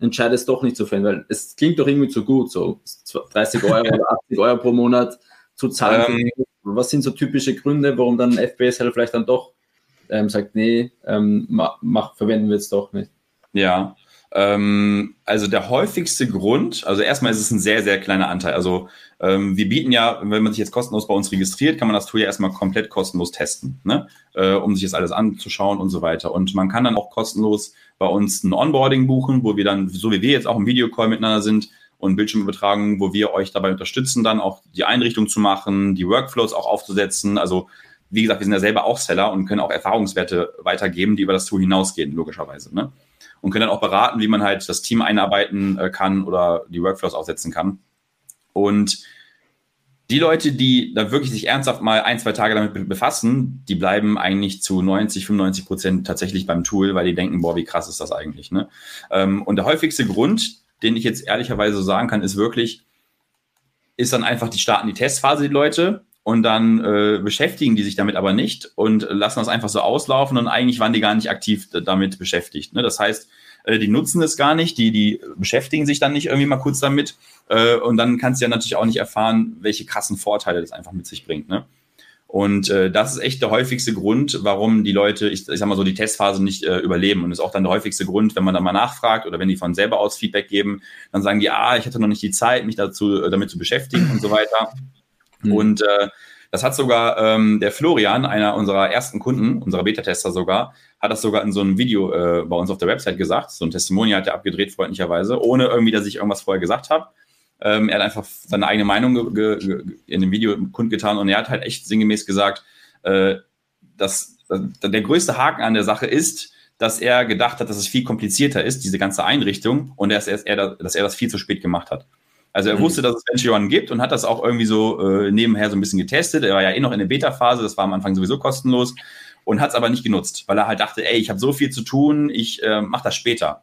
entscheidet, es doch nicht zu verwenden? Weil es klingt doch irgendwie zu gut, so 30 Euro oder 80 Euro pro Monat zu zahlen. Ähm, Was sind so typische Gründe, warum dann ein FBA-Seller vielleicht dann doch ähm, sagt, nee, ähm, mach, verwenden wir es doch nicht? Ja, ähm, also der häufigste Grund, also erstmal ist es ein sehr, sehr kleiner Anteil. Also ähm, wir bieten ja, wenn man sich jetzt kostenlos bei uns registriert, kann man das Tool ja erstmal komplett kostenlos testen, ne? äh, um sich das alles anzuschauen und so weiter. Und man kann dann auch kostenlos bei uns ein Onboarding buchen, wo wir dann, so wie wir jetzt auch im Videocall miteinander sind, und Bildschirmübertragung, wo wir euch dabei unterstützen, dann auch die Einrichtung zu machen, die Workflows auch aufzusetzen. Also wie gesagt, wir sind ja selber auch Seller und können auch Erfahrungswerte weitergeben, die über das Tool hinausgehen, logischerweise. Ne? und können dann auch beraten, wie man halt das Team einarbeiten äh, kann oder die Workflows aufsetzen kann. Und die Leute, die da wirklich sich ernsthaft mal ein, zwei Tage damit befassen, die bleiben eigentlich zu 90, 95 Prozent tatsächlich beim Tool, weil die denken, boah, wie krass ist das eigentlich. Ne? Ähm, und der häufigste Grund, den ich jetzt ehrlicherweise so sagen kann, ist wirklich, ist dann einfach, die starten die Testphase, die Leute, und dann äh, beschäftigen die sich damit aber nicht und lassen das einfach so auslaufen und eigentlich waren die gar nicht aktiv damit beschäftigt. Ne? Das heißt, äh, die nutzen es gar nicht, die, die beschäftigen sich dann nicht irgendwie mal kurz damit äh, und dann kannst du ja natürlich auch nicht erfahren, welche krassen Vorteile das einfach mit sich bringt. Ne? Und äh, das ist echt der häufigste Grund, warum die Leute, ich, ich sag mal so, die Testphase nicht äh, überleben. Und ist auch dann der häufigste Grund, wenn man dann mal nachfragt oder wenn die von selber aus Feedback geben, dann sagen die, ah, ich hatte noch nicht die Zeit, mich dazu äh, damit zu beschäftigen und so weiter. Mhm. Und äh, das hat sogar ähm, der Florian, einer unserer ersten Kunden, unserer Beta-Tester sogar, hat das sogar in so einem Video äh, bei uns auf der Website gesagt. So ein Testimonial hat er abgedreht, freundlicherweise, ohne irgendwie, dass ich irgendwas vorher gesagt habe. Ähm, er hat einfach seine eigene Meinung in dem Video kundgetan und er hat halt echt sinngemäß gesagt, äh, dass, dass der größte Haken an der Sache ist, dass er gedacht hat, dass es viel komplizierter ist, diese ganze Einrichtung, und dass er, dass er das viel zu spät gemacht hat. Also er mhm. wusste, dass es Venture One gibt und hat das auch irgendwie so äh, nebenher so ein bisschen getestet. Er war ja eh noch in der Beta-Phase, das war am Anfang sowieso kostenlos und hat es aber nicht genutzt, weil er halt dachte, ey, ich habe so viel zu tun, ich äh, mache das später.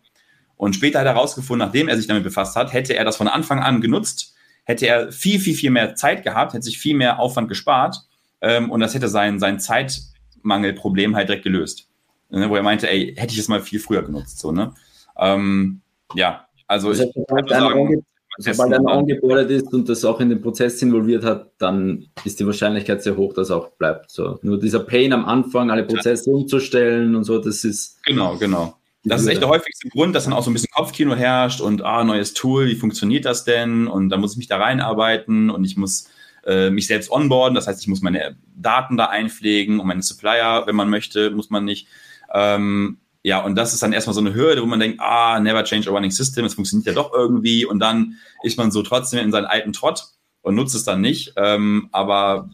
Und später hat er herausgefunden, nachdem er sich damit befasst hat, hätte er das von Anfang an genutzt, hätte er viel, viel, viel mehr Zeit gehabt, hätte sich viel mehr Aufwand gespart ähm, und das hätte sein, sein Zeitmangelproblem halt direkt gelöst. Ne, wo er meinte, ey, hätte ich es mal viel früher genutzt. So, ne? Ähm, ja, also ich, ich sagen, Sobald einer angebordet ist und das auch in den Prozess involviert hat, dann ist die Wahrscheinlichkeit sehr hoch, dass auch bleibt. So. Nur dieser Pain am Anfang, alle Prozesse umzustellen und so, das ist. Genau, genau. Das ist echt der häufigste Grund, dass dann auch so ein bisschen Kopfkino herrscht und ah, neues Tool, wie funktioniert das denn? Und da muss ich mich da reinarbeiten und ich muss äh, mich selbst onboarden. Das heißt, ich muss meine Daten da einpflegen und meine Supplier, wenn man möchte, muss man nicht. Ähm, ja, und das ist dann erstmal so eine Hürde, wo man denkt, ah, never change a running system, es funktioniert ja doch irgendwie und dann ist man so trotzdem in seinen alten Trott und nutzt es dann nicht. Ähm, aber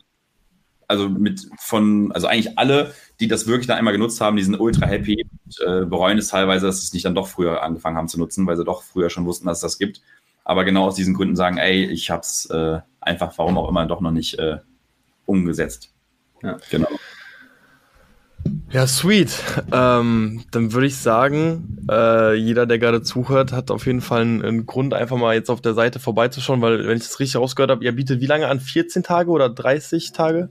also mit von, also eigentlich alle, die das wirklich dann einmal genutzt haben, die sind ultra happy und äh, bereuen es teilweise, dass sie es nicht dann doch früher angefangen haben zu nutzen, weil sie doch früher schon wussten, dass es das gibt. Aber genau aus diesen Gründen sagen, ey, ich habe es äh, einfach, warum auch immer, doch noch nicht äh, umgesetzt. Ja. Genau. Ja, sweet. Ähm, dann würde ich sagen, äh, jeder, der gerade zuhört, hat auf jeden Fall einen, einen, Grund, einfach mal jetzt auf der Seite vorbeizuschauen, weil, wenn ich das richtig rausgehört habe, ihr bietet wie lange an? 14 Tage oder 30 Tage?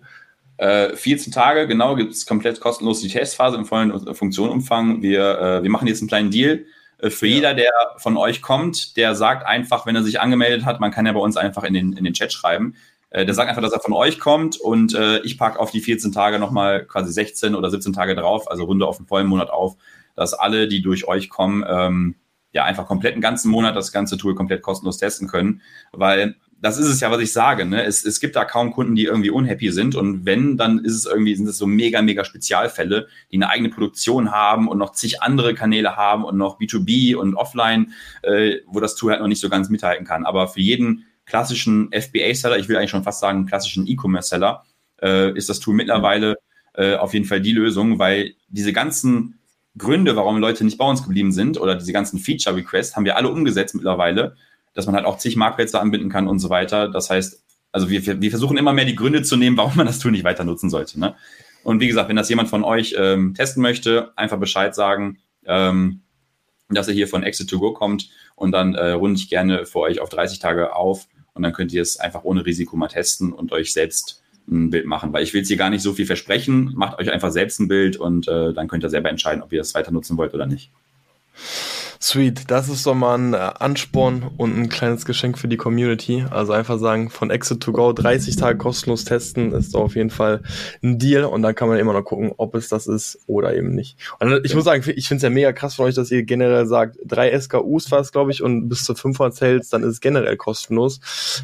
Äh, 14 Tage, genau, gibt es komplett kostenlos die Testphase im vollen Funktionumfang. Wir, äh, wir machen jetzt einen kleinen Deal. Äh, für ja. jeder, der von euch kommt, der sagt einfach, wenn er sich angemeldet hat, man kann ja bei uns einfach in den, in den Chat schreiben, äh, der sagt einfach, dass er von euch kommt und äh, ich packe auf die 14 Tage nochmal quasi 16 oder 17 Tage drauf, also runde auf den vollen Monat auf, dass alle, die durch euch kommen, ähm, ja einfach komplett einen ganzen Monat das ganze Tool komplett kostenlos testen können, weil das ist es ja, was ich sage. Ne? Es, es gibt da kaum Kunden, die irgendwie unhappy sind. Und wenn, dann ist es irgendwie, sind es so mega, mega Spezialfälle, die eine eigene Produktion haben und noch zig andere Kanäle haben und noch B2B und Offline, äh, wo das Tool halt noch nicht so ganz mithalten kann. Aber für jeden klassischen FBA-Seller, ich will eigentlich schon fast sagen klassischen E-Commerce-Seller, äh, ist das Tool mittlerweile äh, auf jeden Fall die Lösung, weil diese ganzen Gründe, warum Leute nicht bei uns geblieben sind oder diese ganzen Feature-Requests haben wir alle umgesetzt mittlerweile, dass man halt auch zig Marktplätze anbinden kann und so weiter. Das heißt, also wir, wir versuchen immer mehr die Gründe zu nehmen, warum man das Tool nicht weiter nutzen sollte. Ne? Und wie gesagt, wenn das jemand von euch ähm, testen möchte, einfach Bescheid sagen, ähm, dass er hier von Exit to Go kommt und dann äh, runde ich gerne für euch auf 30 Tage auf und dann könnt ihr es einfach ohne Risiko mal testen und euch selbst ein Bild machen, weil ich will jetzt hier gar nicht so viel versprechen. Macht euch einfach selbst ein Bild und äh, dann könnt ihr selber entscheiden, ob ihr das weiter nutzen wollt oder nicht. Sweet, das ist doch mal ein äh, Ansporn und ein kleines Geschenk für die Community. Also einfach sagen, von Exit to Go 30 Tage kostenlos testen, ist doch auf jeden Fall ein Deal und dann kann man immer noch gucken, ob es das ist oder eben nicht. Und ich ja. muss sagen, ich finde es ja mega krass von euch, dass ihr generell sagt, drei SKUs war es, glaube ich, und bis zu 500 Sales, dann ist es generell kostenlos.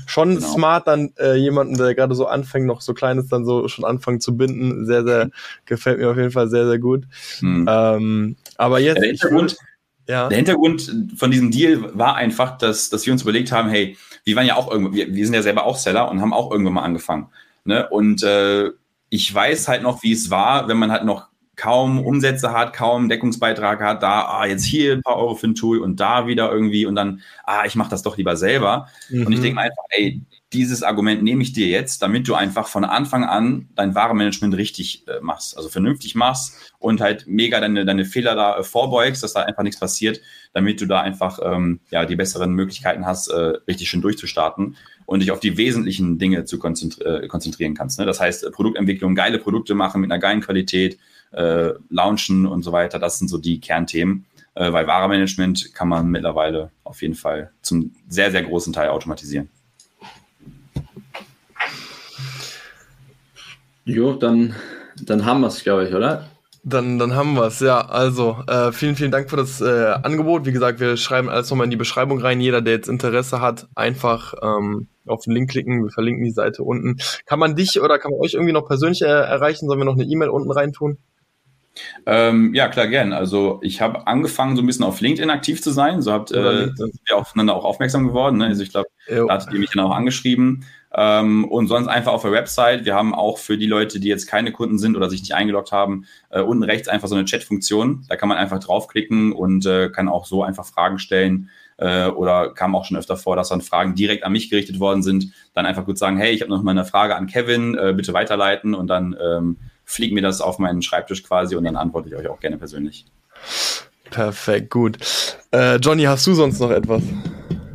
Schon genau. smart, dann äh, jemanden, der gerade so anfängt, noch so klein ist, dann so schon anfangen zu binden. Sehr, sehr, gefällt mir auf jeden Fall sehr, sehr gut. Hm. Ähm, aber jetzt. Ja, ich, ja. Der Hintergrund von diesem Deal war einfach, dass, dass wir uns überlegt haben, hey, wir waren ja auch irgendwo, wir, wir sind ja selber auch Seller und haben auch irgendwann mal angefangen. Ne? Und äh, ich weiß halt noch, wie es war, wenn man halt noch kaum Umsätze hat, kaum Deckungsbeitrag hat, da, ah, jetzt hier ein paar Euro für ein Tool und da wieder irgendwie und dann, ah, ich mache das doch lieber selber. Mhm. Und ich mhm. denke einfach, ey, dieses Argument nehme ich dir jetzt, damit du einfach von Anfang an dein Warenmanagement richtig äh, machst, also vernünftig machst und halt mega deine, deine Fehler da äh, vorbeugst, dass da einfach nichts passiert, damit du da einfach ähm, ja die besseren Möglichkeiten hast, äh, richtig schön durchzustarten und dich auf die wesentlichen Dinge zu konzentri äh, konzentrieren kannst. Ne? Das heißt, äh, Produktentwicklung, geile Produkte machen mit einer geilen Qualität, äh, launchen und so weiter, das sind so die Kernthemen. Äh, weil Warenmanagement kann man mittlerweile auf jeden Fall zum sehr, sehr großen Teil automatisieren. Jo, dann, dann haben wir es, glaube ich, oder? Dann, dann haben wir es, ja. Also, äh, vielen, vielen Dank für das äh, Angebot. Wie gesagt, wir schreiben alles nochmal in die Beschreibung rein. Jeder, der jetzt Interesse hat, einfach ähm, auf den Link klicken. Wir verlinken die Seite unten. Kann man dich oder kann man euch irgendwie noch persönlich äh, erreichen? Sollen wir noch eine E-Mail unten reintun? Ähm, ja, klar, gern. Also ich habe angefangen, so ein bisschen auf LinkedIn aktiv zu sein. So habt äh, sind wir aufeinander auch aufmerksam geworden. Ne? Also ich glaube, da hattet ihr mich dann auch angeschrieben. Ähm, und sonst einfach auf der Website. Wir haben auch für die Leute, die jetzt keine Kunden sind oder sich nicht eingeloggt haben, äh, unten rechts einfach so eine Chat-Funktion. Da kann man einfach draufklicken und äh, kann auch so einfach Fragen stellen. Äh, oder kam auch schon öfter vor, dass dann Fragen direkt an mich gerichtet worden sind. Dann einfach gut sagen, hey, ich habe noch mal eine Frage an Kevin, äh, bitte weiterleiten und dann ähm, fliegt mir das auf meinen Schreibtisch quasi und dann antworte ich euch auch gerne persönlich. Perfekt, gut. Äh, Johnny, hast du sonst noch etwas?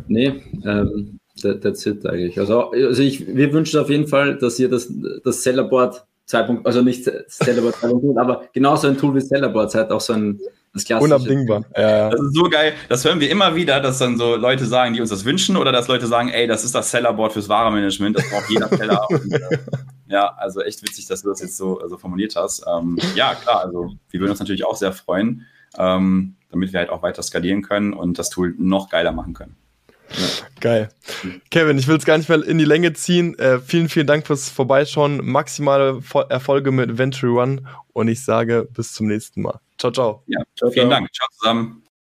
Nee, ähm, that's it eigentlich. Also, also ich, wir wünschen auf jeden Fall, dass ihr das, das Sellerboard 2. also nicht Sellerboard 2.0, aber genauso ein Tool wie Sellerboard seid auch so ein das klassische. Unabdingbar. Ja. Das ist so geil. Das hören wir immer wieder, dass dann so Leute sagen, die uns das wünschen oder dass Leute sagen, ey, das ist das Sellerboard fürs Warenmanagement, das braucht jeder Seller. Und, äh, ja, also echt witzig, dass du das jetzt so also formuliert hast. Ähm, ja, klar, also wir würden uns natürlich auch sehr freuen, ähm, damit wir halt auch weiter skalieren können und das Tool noch geiler machen können. Geil. Kevin, ich will es gar nicht mehr in die Länge ziehen. Äh, vielen, vielen Dank fürs Vorbeischauen. Maximale Erfolge mit Venture One und ich sage bis zum nächsten Mal. Ciao, ciao. Ja, ciao, vielen ciao. Dank. Ciao zusammen.